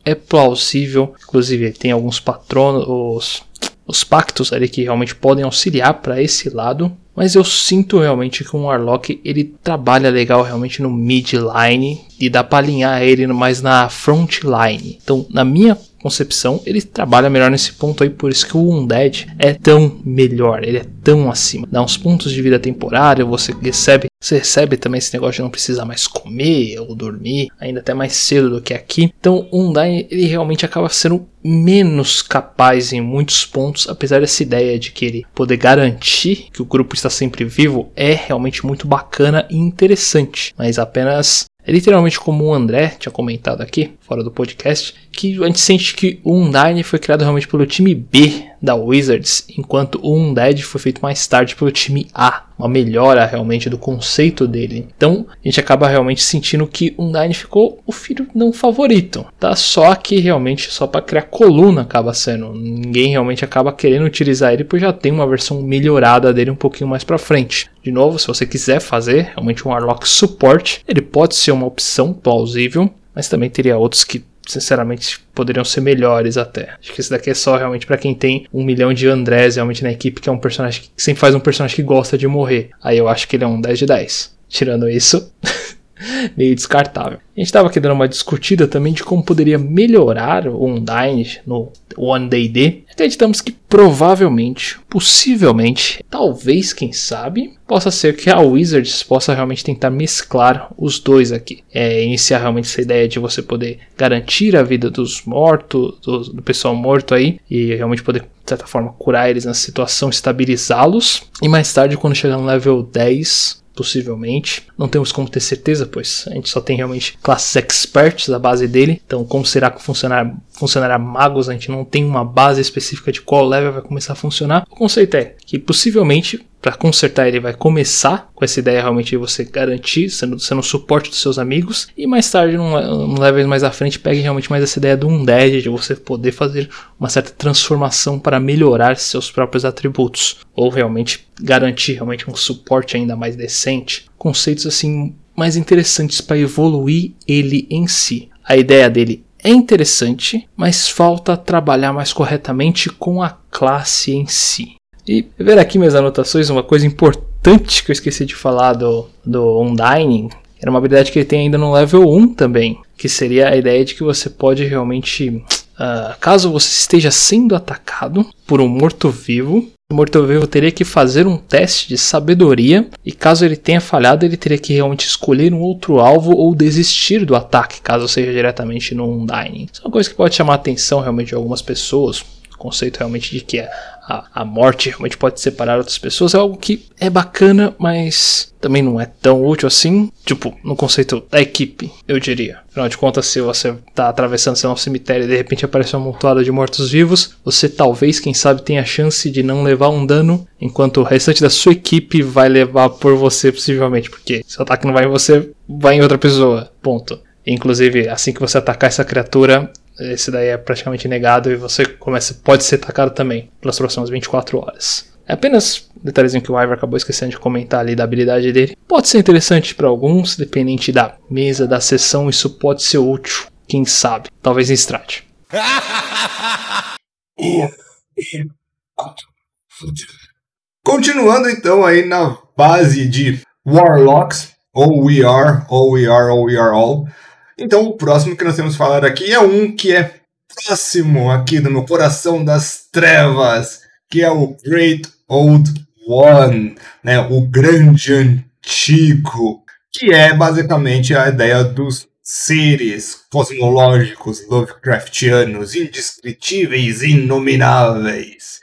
é plausível, inclusive tem alguns patronos, os, os pactos ali que realmente podem auxiliar para esse lado. Mas eu sinto realmente que o Warlock ele trabalha legal realmente no mid line e dá para alinhar ele mais na front line. Então, na minha concepção, ele trabalha melhor nesse ponto aí, por isso que o Undead é tão melhor, ele é tão acima. Dá uns pontos de vida temporária, você recebe, você recebe também esse negócio de não precisar mais comer ou dormir, ainda até mais cedo do que aqui. Então, o Undyne, ele realmente acaba sendo menos capaz em muitos pontos, apesar dessa ideia de que ele poder garantir que o grupo está sempre vivo é realmente muito bacana e interessante, mas apenas é literalmente como o André tinha comentado aqui, fora do podcast, que a gente sente que o Undyne foi criado realmente pelo time B da Wizards, enquanto o Undead foi feito mais tarde pelo time A, uma melhora realmente do conceito dele. Então a gente acaba realmente sentindo que o Undyne ficou o filho não favorito, tá? Só que realmente só para criar coluna acaba sendo, ninguém realmente acaba querendo utilizar ele porque já tem uma versão melhorada dele um pouquinho mais para frente. De novo, se você quiser fazer realmente um Warlock Support, ele pode ser uma opção plausível, mas também teria outros que sinceramente poderiam ser melhores até. Acho que esse daqui é só realmente para quem tem um milhão de Andrés realmente na equipe, que é um personagem que sempre faz um personagem que gosta de morrer. Aí eu acho que ele é um 10 de 10. Tirando isso, meio descartável. A gente estava aqui dando uma discutida também de como poderia melhorar o Undyne no One Day D. Acreditamos que provavelmente, possivelmente, talvez, quem sabe, possa ser que a Wizards possa realmente tentar mesclar os dois aqui. É, iniciar realmente essa ideia de você poder garantir a vida dos mortos, do, do pessoal morto aí, e realmente poder, de certa forma, curar eles na situação, estabilizá-los. E mais tarde, quando chegar no level 10, possivelmente. Não temos como ter certeza, pois a gente só tem realmente classes experts da base dele. Então, como será que funcionar, funcionará magos? A gente não tem uma base específica de qual level vai começar a funcionar. O conceito é que possivelmente para consertar ele vai começar com essa ideia realmente de você garantir, sendo, sendo o suporte dos seus amigos, e mais tarde, num, num level mais à frente, pegue realmente mais essa ideia do Undead, de você poder fazer uma certa transformação para melhorar seus próprios atributos, ou realmente garantir realmente um suporte ainda mais decente. Conceitos assim mais interessantes para evoluir ele em si. A ideia dele é interessante, mas falta trabalhar mais corretamente com a classe em si. E ver aqui minhas anotações, uma coisa importante que eu esqueci de falar do, do Undying, era uma habilidade que ele tem ainda no level 1 também, que seria a ideia de que você pode realmente, uh, caso você esteja sendo atacado por um morto-vivo, o morto-vivo teria que fazer um teste de sabedoria e caso ele tenha falhado, ele teria que realmente escolher um outro alvo ou desistir do ataque, caso seja diretamente no Undying. Isso é uma coisa que pode chamar a atenção realmente de algumas pessoas, o conceito realmente de que a, a morte realmente pode separar outras pessoas é algo que é bacana, mas também não é tão útil assim. Tipo, no conceito da equipe, eu diria. Afinal de contas, se você está atravessando seu cemitério e de repente aparece uma montoada de mortos-vivos, você talvez, quem sabe, tenha a chance de não levar um dano, enquanto o restante da sua equipe vai levar por você, possivelmente. Porque se o ataque não vai em você, vai em outra pessoa. Ponto. Inclusive, assim que você atacar essa criatura, esse daí é praticamente negado e você começa, pode ser atacado também pelas próximas 24 horas. É apenas um detalhezinho que o Ivor acabou esquecendo de comentar ali da habilidade dele. Pode ser interessante para alguns, dependente da mesa, da sessão, isso pode ser útil. Quem sabe? Talvez em Strat. Continuando então aí na base de Warlocks, ou We Are, ou We Are, ou We Are All. Então, o próximo que nós temos que falar aqui é um que é próximo aqui do meu coração das trevas, que é o Great Old One, né? O grande antigo, que é basicamente a ideia dos seres cosmológicos Lovecraftianos, indescritíveis, inomináveis,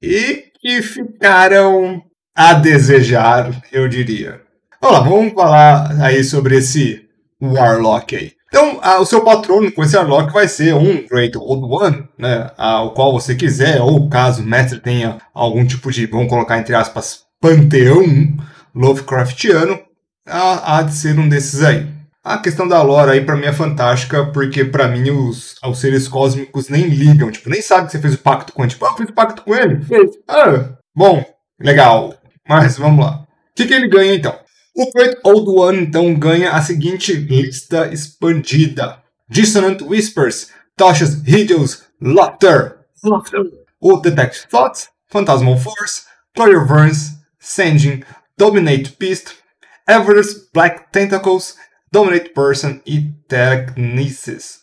e que ficaram a desejar, eu diria. Vamos lá, vamos falar aí sobre esse Warlock aí. Então, o seu patrono com esse Arlok vai ser um Great Old One, né? o qual você quiser, ou caso o mestre tenha algum tipo de, vamos colocar entre aspas, panteão Lovecraftiano, há de ser um desses aí. A questão da lore aí pra mim é fantástica, porque pra mim os, os seres cósmicos nem ligam, tipo, nem sabe que você fez o pacto com ele. Tipo, ah, fiz o pacto com ele? Fez. Ah, bom, legal. Mas vamos lá. O que, que ele ganha então? O Great Old One então ganha a seguinte lista expandida: Dissonant Whispers, Toshas Hideous, Laughter, o Detect Thoughts, Phantasmal Force, Clairvoyance, Sending, Dominate Beast, Everest Black Tentacles, Dominate Person e Telekinesis.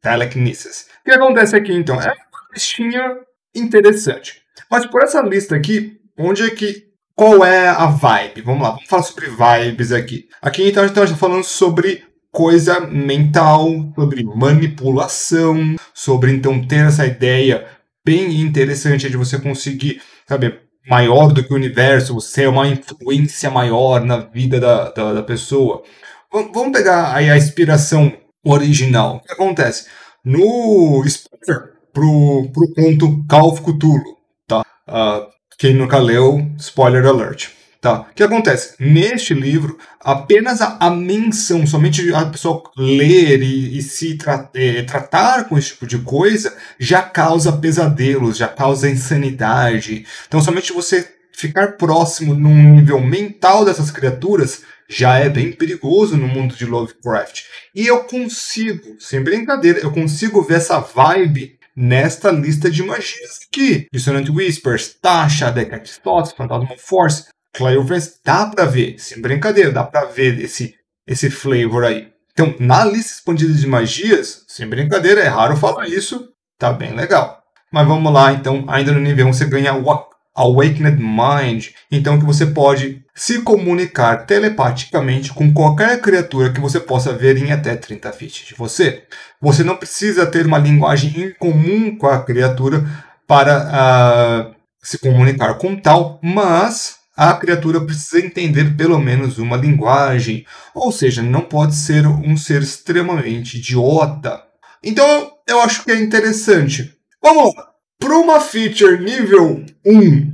Telekinesis. O que acontece aqui então? É uma listinha interessante. Mas por essa lista aqui, onde é que. Qual é a vibe? Vamos lá, vamos falar sobre vibes aqui. Aqui então a gente está falando sobre coisa mental, sobre manipulação, sobre então ter essa ideia bem interessante de você conseguir, sabe, maior do que o universo, você é uma influência maior na vida da, da, da pessoa. V vamos pegar aí a inspiração original. O que acontece? No spoiler pro, pro conto Call of Cthulhu, tá? Uh, quem nunca leu, spoiler alert. Tá. O que acontece? Neste livro, apenas a, a menção, somente a pessoa ler e, e se tra é, tratar com esse tipo de coisa, já causa pesadelos, já causa insanidade. Então, somente você ficar próximo num nível mental dessas criaturas já é bem perigoso no mundo de Lovecraft. E eu consigo, sem brincadeira, eu consigo ver essa vibe nesta lista de magias aqui. Dissonant Whispers, Tasha, Decade Thoughts, Phantasmal Force, Clairvoyance dá para ver, sem brincadeira, dá para ver esse, esse flavor aí. Então, na lista expandida de magias, sem brincadeira, é raro falar isso, tá bem legal. Mas vamos lá, então, ainda no nível 1 você ganha o Awakened Mind, então que você pode se comunicar telepaticamente com qualquer criatura que você possa ver em até 30 feet de você. Você não precisa ter uma linguagem em comum com a criatura para uh, se comunicar com tal, mas a criatura precisa entender pelo menos uma linguagem, ou seja, não pode ser um ser extremamente idiota. Então eu acho que é interessante. Vamos lá! Para uma feature nível 1,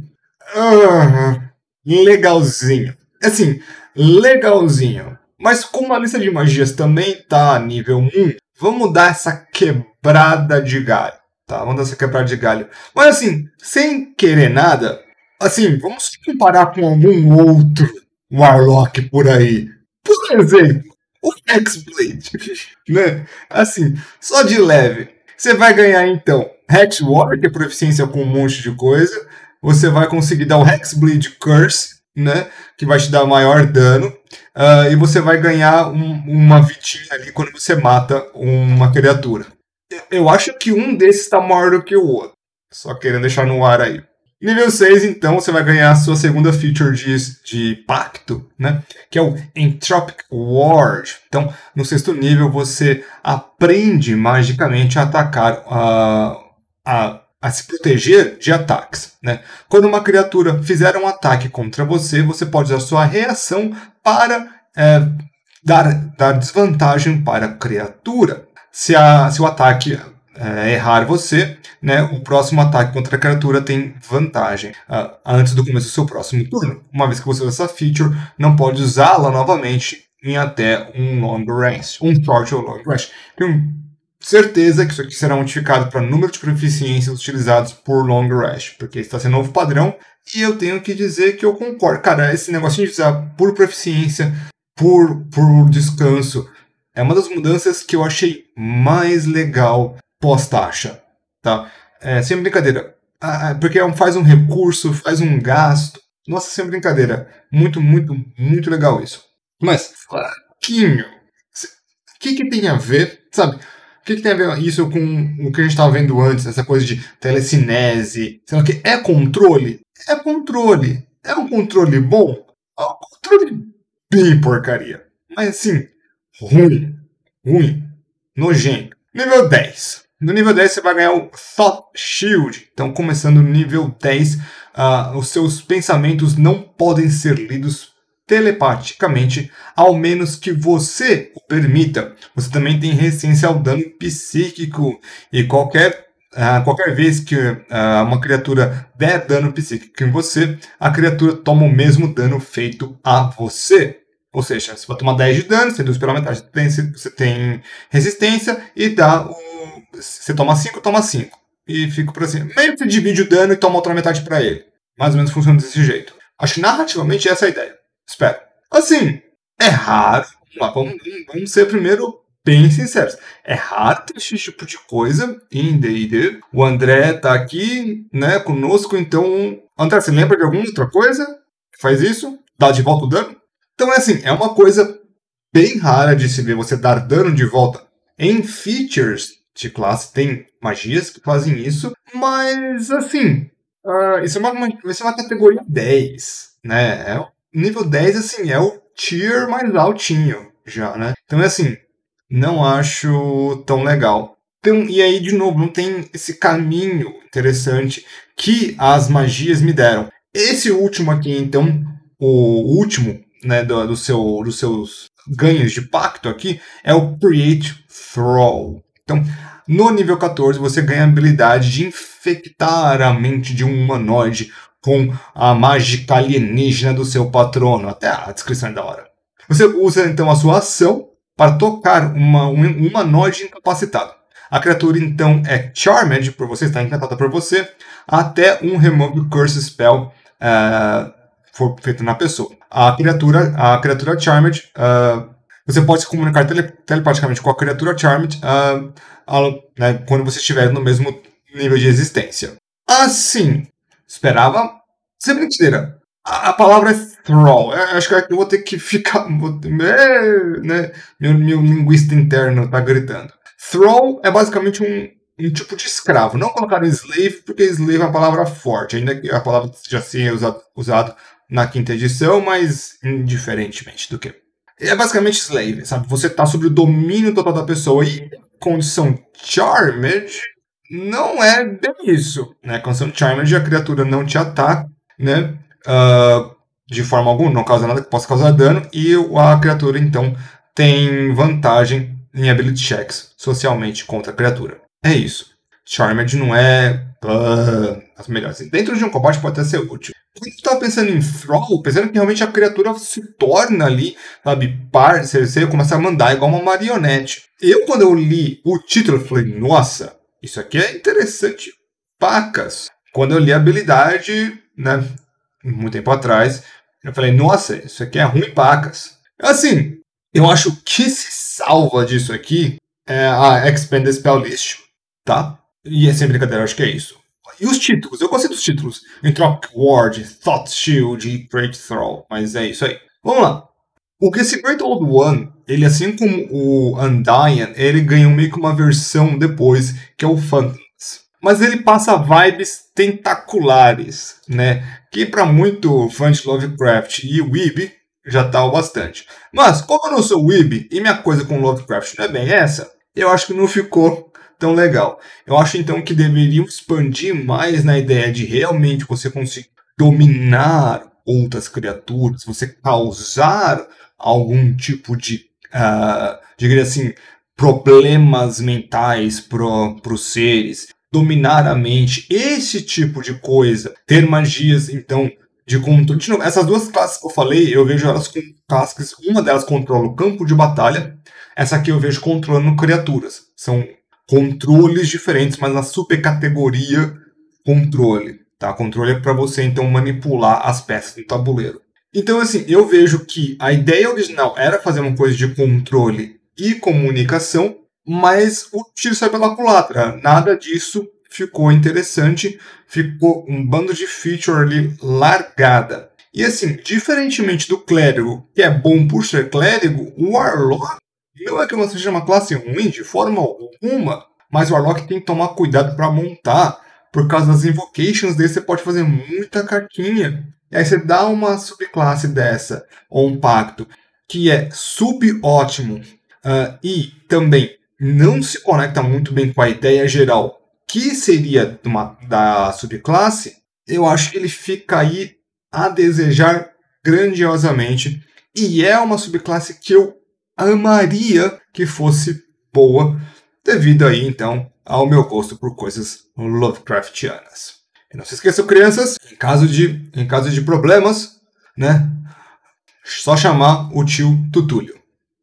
uh, legalzinho. Assim, legalzinho. Mas como a lista de magias também tá nível 1, vamos dar essa quebrada de galho. Tá, vamos dar essa quebrada de galho. Mas assim, sem querer nada, Assim, vamos comparar com algum outro Warlock por aí. Por exemplo, o Hexblade. né? Assim, só de leve. Você vai ganhar então Hexwater, que é proficiência com um monte de coisa. Você vai conseguir dar o Hexblade Curse, né? Que vai te dar maior dano. Uh, e você vai ganhar um, uma vitinha ali quando você mata uma criatura. Eu acho que um desses está maior do que o outro. Só querendo deixar no ar aí. Nível 6, então, você vai ganhar a sua segunda feature de, de pacto, né? Que é o Entropic Ward. Então, no sexto nível, você aprende magicamente a atacar, a, a, a se proteger de ataques, né? Quando uma criatura fizer um ataque contra você, você pode usar sua reação para é, dar, dar desvantagem para a criatura. Se, a, se o ataque é, errar você, né, o próximo ataque contra a criatura tem vantagem uh, antes do começo do seu próximo turno. Uma vez que você usa essa feature, não pode usá-la novamente em até um long range, um short ou long range. Tenho certeza que isso aqui será modificado para número de proficiências utilizados por long range, porque está sendo novo padrão. E eu tenho que dizer que eu concordo. Cara, esse negócio de usar por proficiência, por, por descanso, é uma das mudanças que eu achei mais legal pós-taxa, tá? É, sem brincadeira. Ah, porque é faz um recurso, faz um gasto. Nossa, sem brincadeira. Muito, muito, muito legal isso. Mas, fraquinho. O que, que tem a ver, sabe? O que, que tem a ver isso com o que a gente estava vendo antes, essa coisa de telecinese? Lá, que é controle? É controle. É um controle bom? É um controle bem porcaria. Mas assim, ruim. Ruim. Nojento. Nível 10. No nível 10 você vai ganhar o Thought Shield. Então, começando no nível 10, uh, os seus pensamentos não podem ser lidos telepaticamente, ao menos que você o permita. Você também tem resistência ao dano psíquico e qualquer Uh, qualquer vez que uh, uma criatura der dano psíquico em você, a criatura toma o mesmo dano feito a você. Ou seja, você vai tomar 10 de dano, você reduz pela metade, você tem, você tem resistência e dá o. Você toma 5, toma 5. E fica por assim. Meio que você divide o dano e toma outra metade para ele. Mais ou menos funciona desse jeito. Acho que narrativamente essa é a ideia. Espero. Assim, é raro. Vamos, vamos ser primeiro bem sinceros. É raro ter esse tipo de coisa em D&D. O André tá aqui, né, conosco, então... André, você lembra de alguma outra coisa que faz isso? Dá de volta o dano? Então é assim, é uma coisa bem rara de se ver você dar dano de volta. Em features de classe tem magias que fazem isso, mas assim, uh, isso, é uma, isso é uma categoria 10, né? É, nível 10, assim, é o tier mais altinho já, né? Então é assim, não acho tão legal. Então, e aí, de novo, não tem esse caminho interessante que as magias me deram. Esse último aqui, então, o último né, do, do seu, dos seus ganhos de pacto aqui é o Create Thrall. Então, no nível 14, você ganha a habilidade de infectar a mente de um humanoide com a mágica alienígena do seu patrono. Até a descrição é da hora. Você usa então a sua ação para tocar uma, um humanoide incapacitado. A criatura então é Charmed por você, está encantada por você, até um Remove Curse Spell uh, for feito na pessoa a criatura, a criatura Charmed, uh, você pode se comunicar tele, telepaticamente com a criatura Charmed uh, uh, né, quando você estiver no mesmo nível de existência. Assim, esperava ser brincadeira. A, a palavra é thrall. Eu acho que eu vou ter que ficar. Vou, é, né, meu, meu linguista interno tá gritando. Thrall é basicamente um, um tipo de escravo. Não colocaram slave, porque slave é uma palavra forte, ainda que a palavra já seja usado, usado na quinta edição, mas indiferentemente do que. É basicamente slave, sabe? Você tá sob o domínio total da pessoa e condição charmed não é bem isso, né? Condição charmed a criatura não te ataca, né? Uh, de forma alguma, não causa nada que possa causar dano e a criatura então tem vantagem em ability checks socialmente contra a criatura. É isso. Charmed não é uh, as melhores. Dentro de um combate pode até ser útil. Quando tu tava pensando em Thrall, pensando que realmente a criatura se torna ali, sabe, par, você começa a mandar igual uma marionete. Eu, quando eu li o título, falei, nossa, isso aqui é interessante pacas. Quando eu li a habilidade, né, muito tempo atrás, eu falei, nossa, isso aqui é ruim pacas. Assim, eu acho que se salva disso aqui é a Expanded Spell List, tá? E é sem brincadeira, acho que é isso. E os títulos? Eu gostei dos títulos. Entropic Ward, Thought Shield e Great Thrall. Mas é isso aí. Vamos lá. O que esse Great Old One, ele assim como o Undying, ele ganhou meio que uma versão depois, que é o Phantoms. Mas ele passa vibes tentaculares, né? Que para muito fã de Lovecraft e Weeb já tá o bastante. Mas como eu não sou Weeb e minha coisa com Lovecraft não é bem essa, eu acho que não ficou tão legal. Eu acho então que deveriam expandir mais na ideia de realmente você conseguir dominar outras criaturas, você causar algum tipo de, uh, diria assim, problemas mentais para os seres, dominar a mente, esse tipo de coisa, ter magias, então, de controle. De novo, essas duas classes que eu falei, eu vejo elas com classes, uma delas controla o campo de batalha, essa aqui eu vejo controlando criaturas. São controles diferentes, mas na supercategoria controle. Tá? Controle é para você então manipular as peças do tabuleiro. Então, assim, eu vejo que a ideia original era fazer uma coisa de controle e comunicação, mas o tiro saiu pela culatra. Nada disso ficou interessante, ficou um bando de feature ali largada. E assim, diferentemente do clérigo, que é bom por ser clérigo, o Warlock não é que você seja uma classe ruim de forma alguma, mas o Warlock tem que tomar cuidado para montar. Por causa das invocations dele, você pode fazer muita cartinha. E aí você dá uma subclasse dessa, ou um pacto, que é sub-ótimo uh, e também não se conecta muito bem com a ideia geral que seria uma, da subclasse, eu acho que ele fica aí a desejar grandiosamente e é uma subclasse que eu amaria que fosse boa, devido aí então ao meu gosto por coisas Lovecraftianas. E não se esqueçam, crianças, em caso de, em caso de problemas, né? Só chamar o tio Tutulho.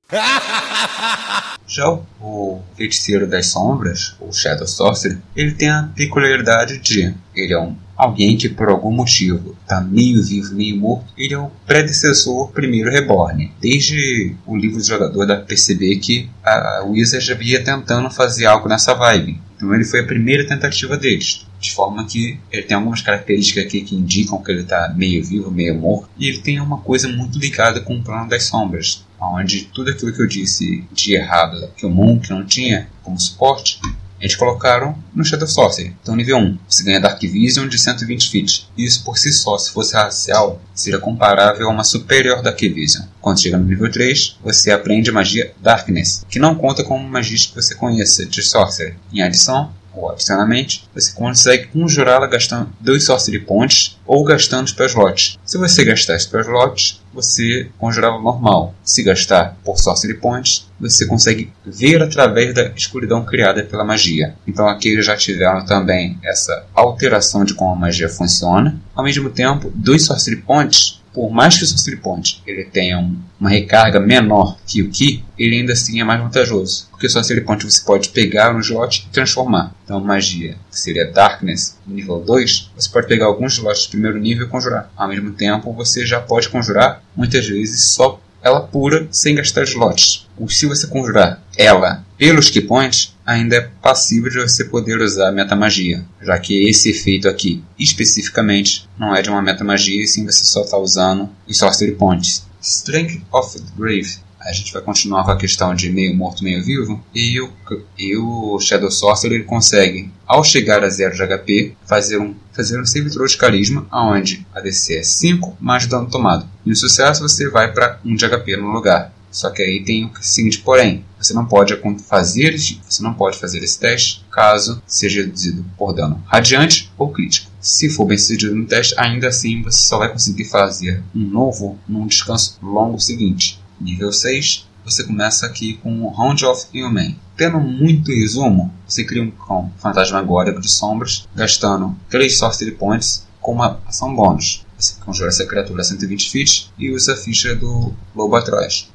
Já o Feiticeiro das Sombras, o Shadow Sorcerer, ele tem a peculiaridade de ele é um alguém que por algum motivo está meio vivo, meio morto, ele é o predecessor primeiro Reborn. Desde o livro do jogador dá para perceber que a Wizard já vinha tentando fazer algo nessa vibe. Então ele foi a primeira tentativa deles. De forma que ele tem algumas características aqui que indicam que ele está meio vivo, meio morto. E ele tem uma coisa muito ligada com o plano das sombras. Onde tudo aquilo que eu disse de errado que o Monk não tinha como suporte, eles colocaram no Shadow Sorcery. Então, nível 1, você ganha Dark Vision de 120 feet. Isso por si só, se fosse racial, seria comparável a uma superior Dark Vision. Quando chega no nível 3, você aprende magia Darkness, que não conta como magia que você conheça de Sorcery. Em adição, ou adicionalmente, você consegue conjurá-la gastando 2 Sorcery Points ou gastando Spell Slots. Se você gastar Spell Slots, você conjurá-la normal. Se gastar por Sorcery Points, você consegue ver através da escuridão criada pela magia. Então aqui eles já tiveram também essa alteração de como a magia funciona. Ao mesmo tempo, dois Sorcery Points por mais que o Sorcery Point ele tenha um, uma recarga menor que o Ki, ele ainda assim é mais vantajoso. Porque o Sorcery Point você pode pegar no slot e transformar. Então, magia, seria Darkness, nível 2, você pode pegar alguns slots de primeiro nível e conjurar. Ao mesmo tempo, você já pode conjurar, muitas vezes, só ela pura, sem gastar slots. Ou se você conjurar ela pelos key points, ainda é passível de você poder usar metamagia, já que esse efeito aqui, especificamente, não é de uma metamagia, e sim você só está usando os sorcery points. Strength of the Grave a gente vai continuar com a questão de meio morto, meio vivo. E o, e o Shadow Sorcerer ele consegue, ao chegar a 0 de HP, fazer um, fazer um save throw de carisma, onde a DC é 5 mais dano tomado. E no sucesso você vai para 1 de HP no lugar. Só que aí tem o seguinte porém, você não pode fazer, você não pode fazer esse teste caso seja reduzido por dano radiante ou crítico. Se for bem sucedido no teste, ainda assim você só vai conseguir fazer um novo num descanso longo seguinte. Nível 6, você começa aqui com o Round of Human. Tendo muito resumo, você cria um cão fantasmagórico de sombras, gastando 3 Sorcery Points com uma ação bônus. Você conjura essa criatura a 120 feet e usa a ficha do lobo.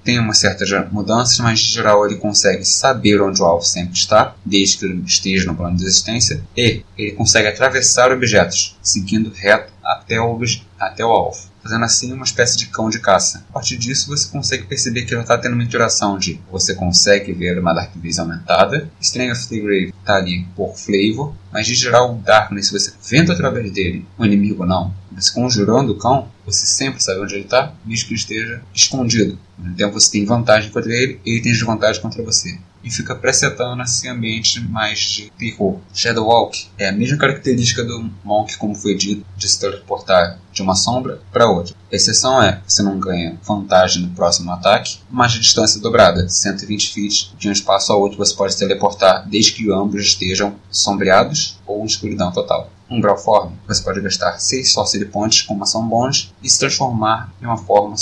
Tem uma certa mudanças, mas em geral ele consegue saber onde o alvo sempre está, desde que ele esteja no plano de existência, e ele consegue atravessar objetos, seguindo reto até o, até o alvo fazendo assim uma espécie de cão de caça. A partir disso, você consegue perceber que ela está tendo uma interação de você consegue ver uma Dark Vision aumentada, Strength of the Grave está ali por flavor, mas de geral o Darkness, você vendo através dele, o inimigo não, você conjurando o cão, você sempre sabe onde ele está, mesmo que ele esteja escondido. Então você tem vantagem contra ele, ele tem desvantagem contra você e fica presetando nesse ambiente mais de terror. Shadow Walk é a mesma característica do Monk, como foi dito, de se teleportar de uma sombra para outra. A exceção é você não ganha vantagem no próximo ataque, mas de distância dobrada, 120 feet de um espaço ao outro você pode teleportar desde que ambos estejam sombreados ou em escuridão total. Umbral Form, você pode gastar 6 Sorcery Points com uma ação bônus e se transformar em uma forma,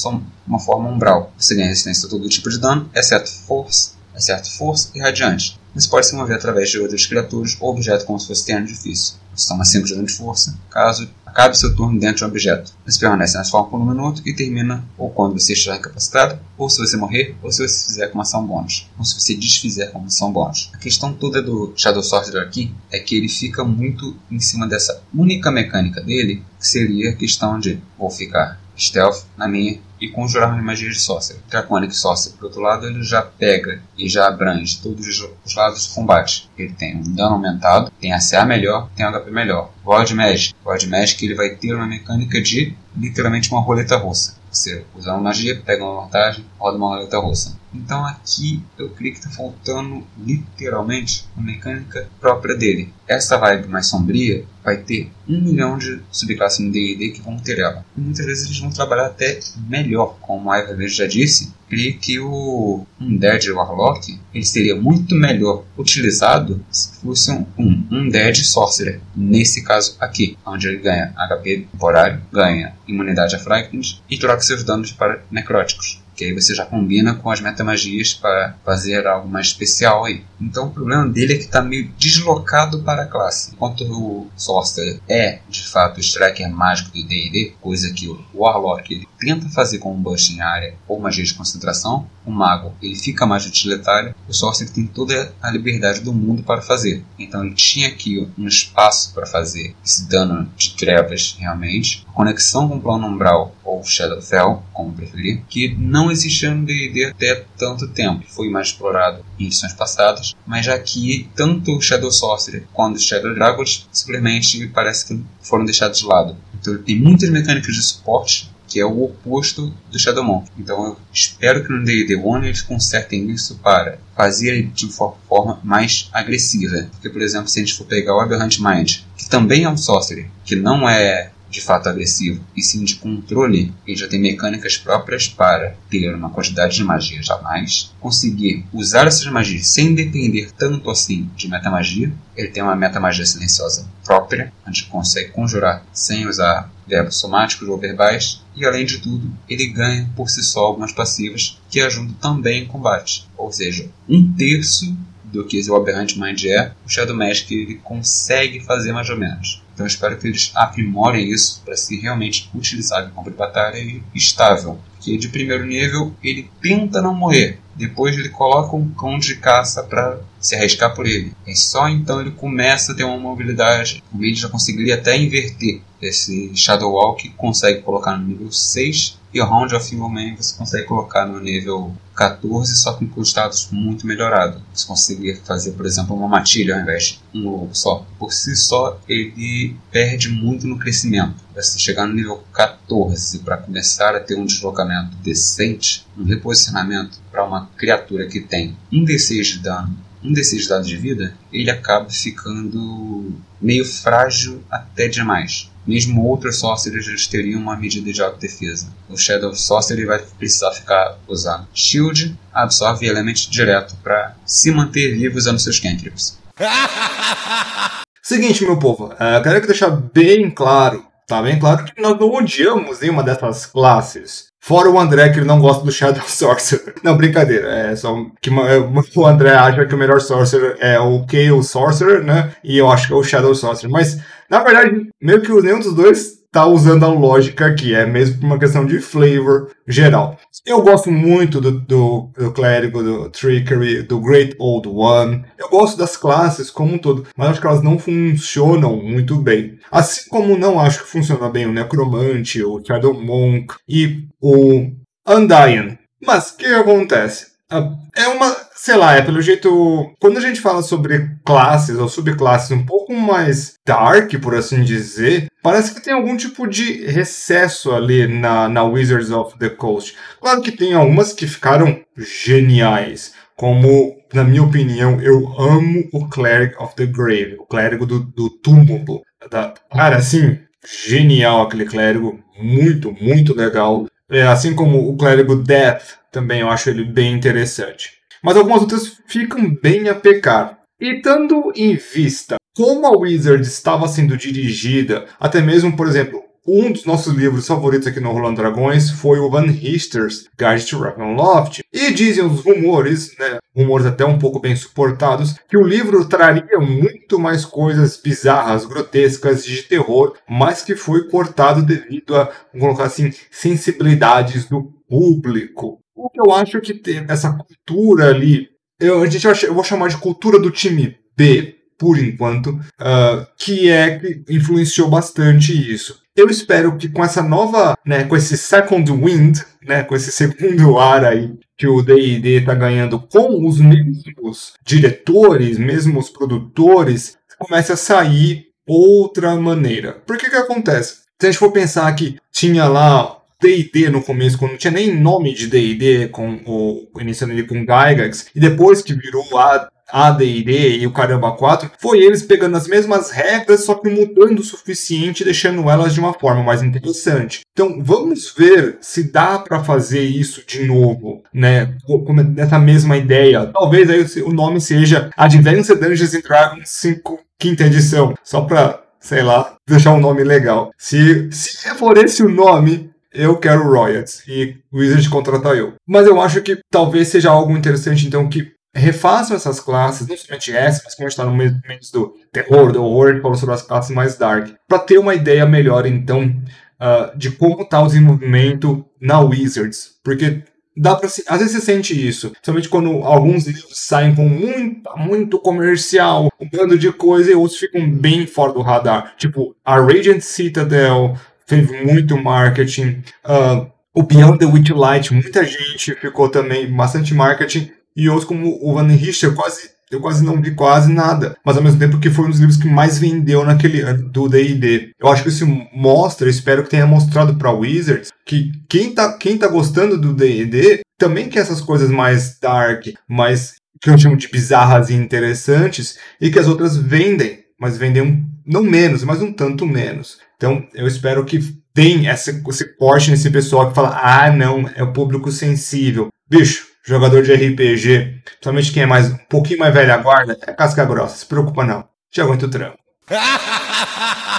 uma forma umbral. Você ganha resistência a todo tipo de dano, exceto Force exceto força e radiante, mas pode se mover através de outras criaturas ou objeto como se fosse terreno difícil. Você toma 5 de dano de força, caso acabe seu turno dentro de um objeto. Você permanece nessa forma por um minuto e termina ou quando você estiver incapacitado, ou se você morrer, ou se você fizer com uma ação bônus, ou se você desfizer com uma ação bônus. A questão toda do Shadow Sorcerer aqui é que ele fica muito em cima dessa única mecânica dele, que seria a questão de vou ficar stealth na minha e conjurar uma magia de Sorcerer. Draconic Sorcerer, por outro lado, ele já pega e já abrange todos os lados do combate. Ele tem um dano aumentado, tem CA melhor, tem HP melhor. Void Magic. Void Magic ele vai ter uma mecânica de literalmente uma roleta russa. Você uma magia, pega uma vantagem, roda uma roleta russa. Então aqui eu creio que está faltando literalmente uma mecânica própria dele. Essa vibe mais sombria vai ter um milhão de subclasses no D&D que vão ter ela. E muitas vezes eles vão trabalhar até melhor, como a Eva já disse. Creio que o Undead Warlock ele seria muito melhor utilizado se fosse um, um Undead Sorcerer. Nesse caso aqui, onde ele ganha HP temporário, ganha imunidade a Frightened e troca seus danos para necróticos que aí você já combina com as metamagias para fazer algo mais especial aí. Então o problema dele é que está meio deslocado para a classe. Enquanto o Sorcerer é, de fato, o striker mágico do D&D, coisa que o Warlock ele tenta fazer com um burst em área ou magia de concentração, o Mago ele fica mais utilitário, o Sorcerer tem toda a liberdade do mundo para fazer. Então ele tinha aqui um espaço para fazer esse dano de trevas realmente, a conexão com o plano umbral ou Shadowfell, como preferir, que não existia no D&D até tanto tempo, foi mais explorado em edições passadas, mas que tanto Shadow Sorcerer quanto Shadow Dragons simplesmente parece que foram deixados de lado. Então ele tem muitas mecânicas de suporte que é o oposto do Shadowmon. Então eu espero que no D&D One eles consertem isso para fazer de forma mais agressiva. Porque, por exemplo, se a gente for pegar o Aberrant Mind, que também é um sorcerer, que não é de fato agressivo, e sim de controle, ele já tem mecânicas próprias para ter uma quantidade de magia jamais, conseguir usar essas magias sem depender tanto assim de metamagia. Ele tem uma metamagia silenciosa própria, onde consegue conjurar sem usar verbos somáticos ou verbais, e além de tudo, ele ganha por si só algumas passivas que ajudam também em combate, ou seja, um terço do que o Aberrant Mind é, o Shadow Magic ele consegue fazer mais ou menos. Então espero que eles aprimorem isso para ser realmente utilizável como batalha e estável. Que de primeiro nível ele tenta não morrer, depois ele coloca um cão de caça para se arriscar por ele. E só então ele começa a ter uma mobilidade. O Mage já conseguiria até inverter esse Shadow Walk, consegue colocar no nível 6 e o Round of Evil Man você consegue colocar no nível 14, só com custados muito melhorado. Você conseguiria fazer, por exemplo, uma matilha ao invés de um lobo só. Por si só, ele perde muito no crescimento. Você chegar no nível 14 para começar a ter um deslocamento decente, um reposicionamento para uma criatura que tem um D6 de dano um desses dados de vida, ele acaba ficando meio frágil até demais. Mesmo outros sorcerers teriam uma medida de autodefesa. O Shadow Sorcerer vai precisar ficar usando Shield, absorve elementos direto para se manter vivo usando seus cantrips. Seguinte, meu povo, uh, quero deixar bem claro, tá bem claro que nós não odiamos nenhuma dessas classes. Fora o André, que ele não gosta do Shadow Sorcerer. Não, brincadeira. É só que o André acha que o melhor Sorcerer é o Chaos Sorcerer, né? E eu acho que é o Shadow Sorcerer. Mas, na verdade, meio que nenhum dos dois tá usando a lógica aqui, é mesmo por uma questão de flavor geral. Eu gosto muito do, do, do clérigo, do Trickery, do Great Old One. Eu gosto das classes como um todo, mas acho que elas não funcionam muito bem. Assim como não acho que funciona bem o Necromante, o Shadow Monk e o Undying. Mas o que acontece? Ah, é uma sei lá, é pelo jeito. Quando a gente fala sobre classes ou subclasses um pouco mais dark, por assim dizer, parece que tem algum tipo de recesso ali na, na Wizards of the Coast. Claro que tem algumas que ficaram geniais, como, na minha opinião, eu amo o Cleric of the Grave, o clérigo do, do túmulo. Da, cara, assim, genial aquele clérigo, muito, muito legal. É, assim como o clérigo Death, também eu acho ele bem interessante mas algumas outras ficam bem a pecar. E tendo em vista como a Wizard estava sendo dirigida, até mesmo, por exemplo, um dos nossos livros favoritos aqui no Rolando Dragões foi o Van Rister's Guide to Ravenloft. E dizem os rumores, né, rumores até um pouco bem suportados, que o livro traria muito mais coisas bizarras, grotescas de terror, mas que foi cortado devido a, vamos colocar assim, sensibilidades do público. O que eu acho que tem essa cultura ali, eu, a gente eu vou chamar de cultura do time B, por enquanto, uh, que é que influenciou bastante isso. Eu espero que com essa nova, né, com esse second wind, né, com esse segundo ar aí que o D&D está ganhando com os mesmos diretores, mesmos produtores, comece a sair outra maneira. Por que que acontece? Se a gente for pensar que tinha lá D&D no começo, quando não tinha nem nome de D&D, com o iniciando ele com Gygax, e depois que virou a AD&D e o Caramba 4, foi eles pegando as mesmas regras, só que mudando o suficiente, deixando elas de uma forma mais interessante. Então, vamos ver se dá para fazer isso de novo, né? Nessa mesma ideia. Talvez aí o nome seja Advanced Dungeons and Dragons 5 quinta edição, só para, sei lá, deixar um nome legal. Se se for esse o nome, eu quero royalties e o Wizard contratar eu. Mas eu acho que talvez seja algo interessante, então, que refaçam essas classes, não somente essa, mas como a gente está no meio do terror, do horror, gente falou sobre as classes mais dark, para ter uma ideia melhor, então, uh, de como está o desenvolvimento na Wizards. Porque dá para às vezes você sente isso, principalmente quando alguns livros saem com muito, muito comercial, um bando de coisa e outros ficam bem fora do radar. Tipo, a Radiant Citadel teve muito marketing, uh, o Beyond the Witchlight, muita gente ficou também bastante marketing. E outros como o Van Richter quase eu quase não vi quase nada, mas ao mesmo tempo que foi um dos livros que mais vendeu naquele ano do D&D. Eu acho que isso mostra, espero que tenha mostrado para Wizards que quem tá, quem tá gostando do D&D também quer essas coisas mais dark, mais que eu chamo de bizarras e interessantes e que as outras vendem, mas vendem um, não menos, mas um tanto menos. Então, eu espero que tem esse, esse corte nesse pessoal que fala: ah, não, é o público sensível. Bicho, jogador de RPG, principalmente quem é mais um pouquinho mais velha guarda, é casca grossa, se preocupa não. Te aguenta o trampo.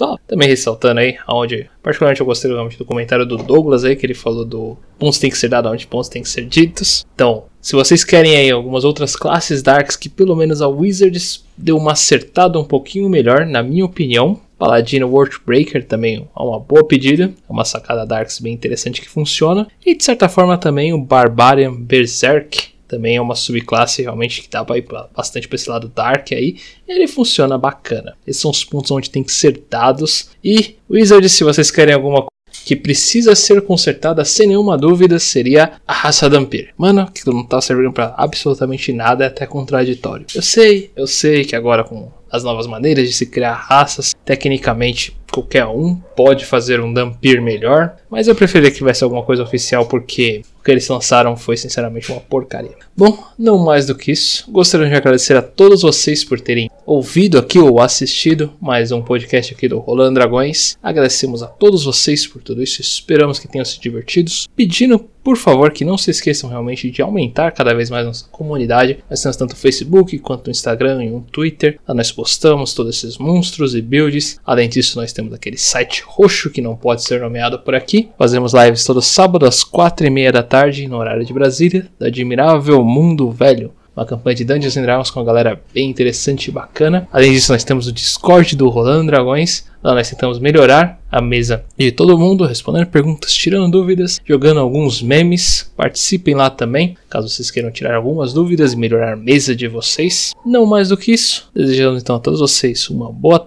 Só também ressaltando aí, onde particularmente eu gostei do comentário do Douglas aí, que ele falou do pontos tem que ser dado onde pontos tem que ser ditos. Então, se vocês querem aí algumas outras classes darks que pelo menos a Wizards deu uma acertada um pouquinho melhor, na minha opinião, Paladino Worldbreaker também é uma boa pedida, é uma sacada Darks bem interessante que funciona. E de certa forma também o Barbarian Berserk também é uma subclasse realmente que dá para ir bastante para esse lado Dark aí. Ele funciona bacana. Esses são os pontos onde tem que ser dados. E Wizard, se vocês querem alguma que precisa ser consertada sem nenhuma dúvida seria a raça Dampir. Mano, que não tá servindo para absolutamente nada, é até contraditório. Eu sei, eu sei que agora com as novas maneiras de se criar raças, tecnicamente qualquer um pode fazer um Dampir melhor, mas eu preferia que tivesse alguma coisa oficial porque o que eles lançaram foi sinceramente uma porcaria. Bom, não mais do que isso, gostaria de agradecer a todos vocês por terem ouvido aqui ou assistido mais um podcast aqui do Rolando Dragões. Agradecemos a todos vocês por tudo isso, esperamos que tenham se divertido. Pedindo, por favor, que não se esqueçam realmente de aumentar cada vez mais nossa comunidade. Nós temos tanto o Facebook quanto o Instagram e um Twitter. Lá nós postamos todos esses monstros e builds. Além disso, nós temos aquele site roxo que não pode ser nomeado por aqui. Fazemos lives todo sábado às quatro e meia da tarde, no horário de Brasília, da Admirável Mundo Velho uma campanha de Dungeons and Dragons com uma galera bem interessante e bacana. Além disso, nós temos o Discord do Rolando Dragões. Lá nós tentamos melhorar a mesa de todo mundo, respondendo perguntas, tirando dúvidas, jogando alguns memes. Participem lá também, caso vocês queiram tirar algumas dúvidas e melhorar a mesa de vocês. Não mais do que isso, desejamos então a todos vocês uma boa.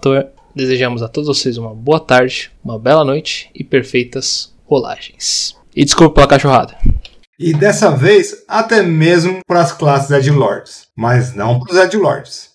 Desejamos a todos vocês uma boa tarde, uma bela noite e perfeitas rolagens. E desculpa pela cachorrada e dessa vez até mesmo para as classes Edgelords, mas não para os Edgelords.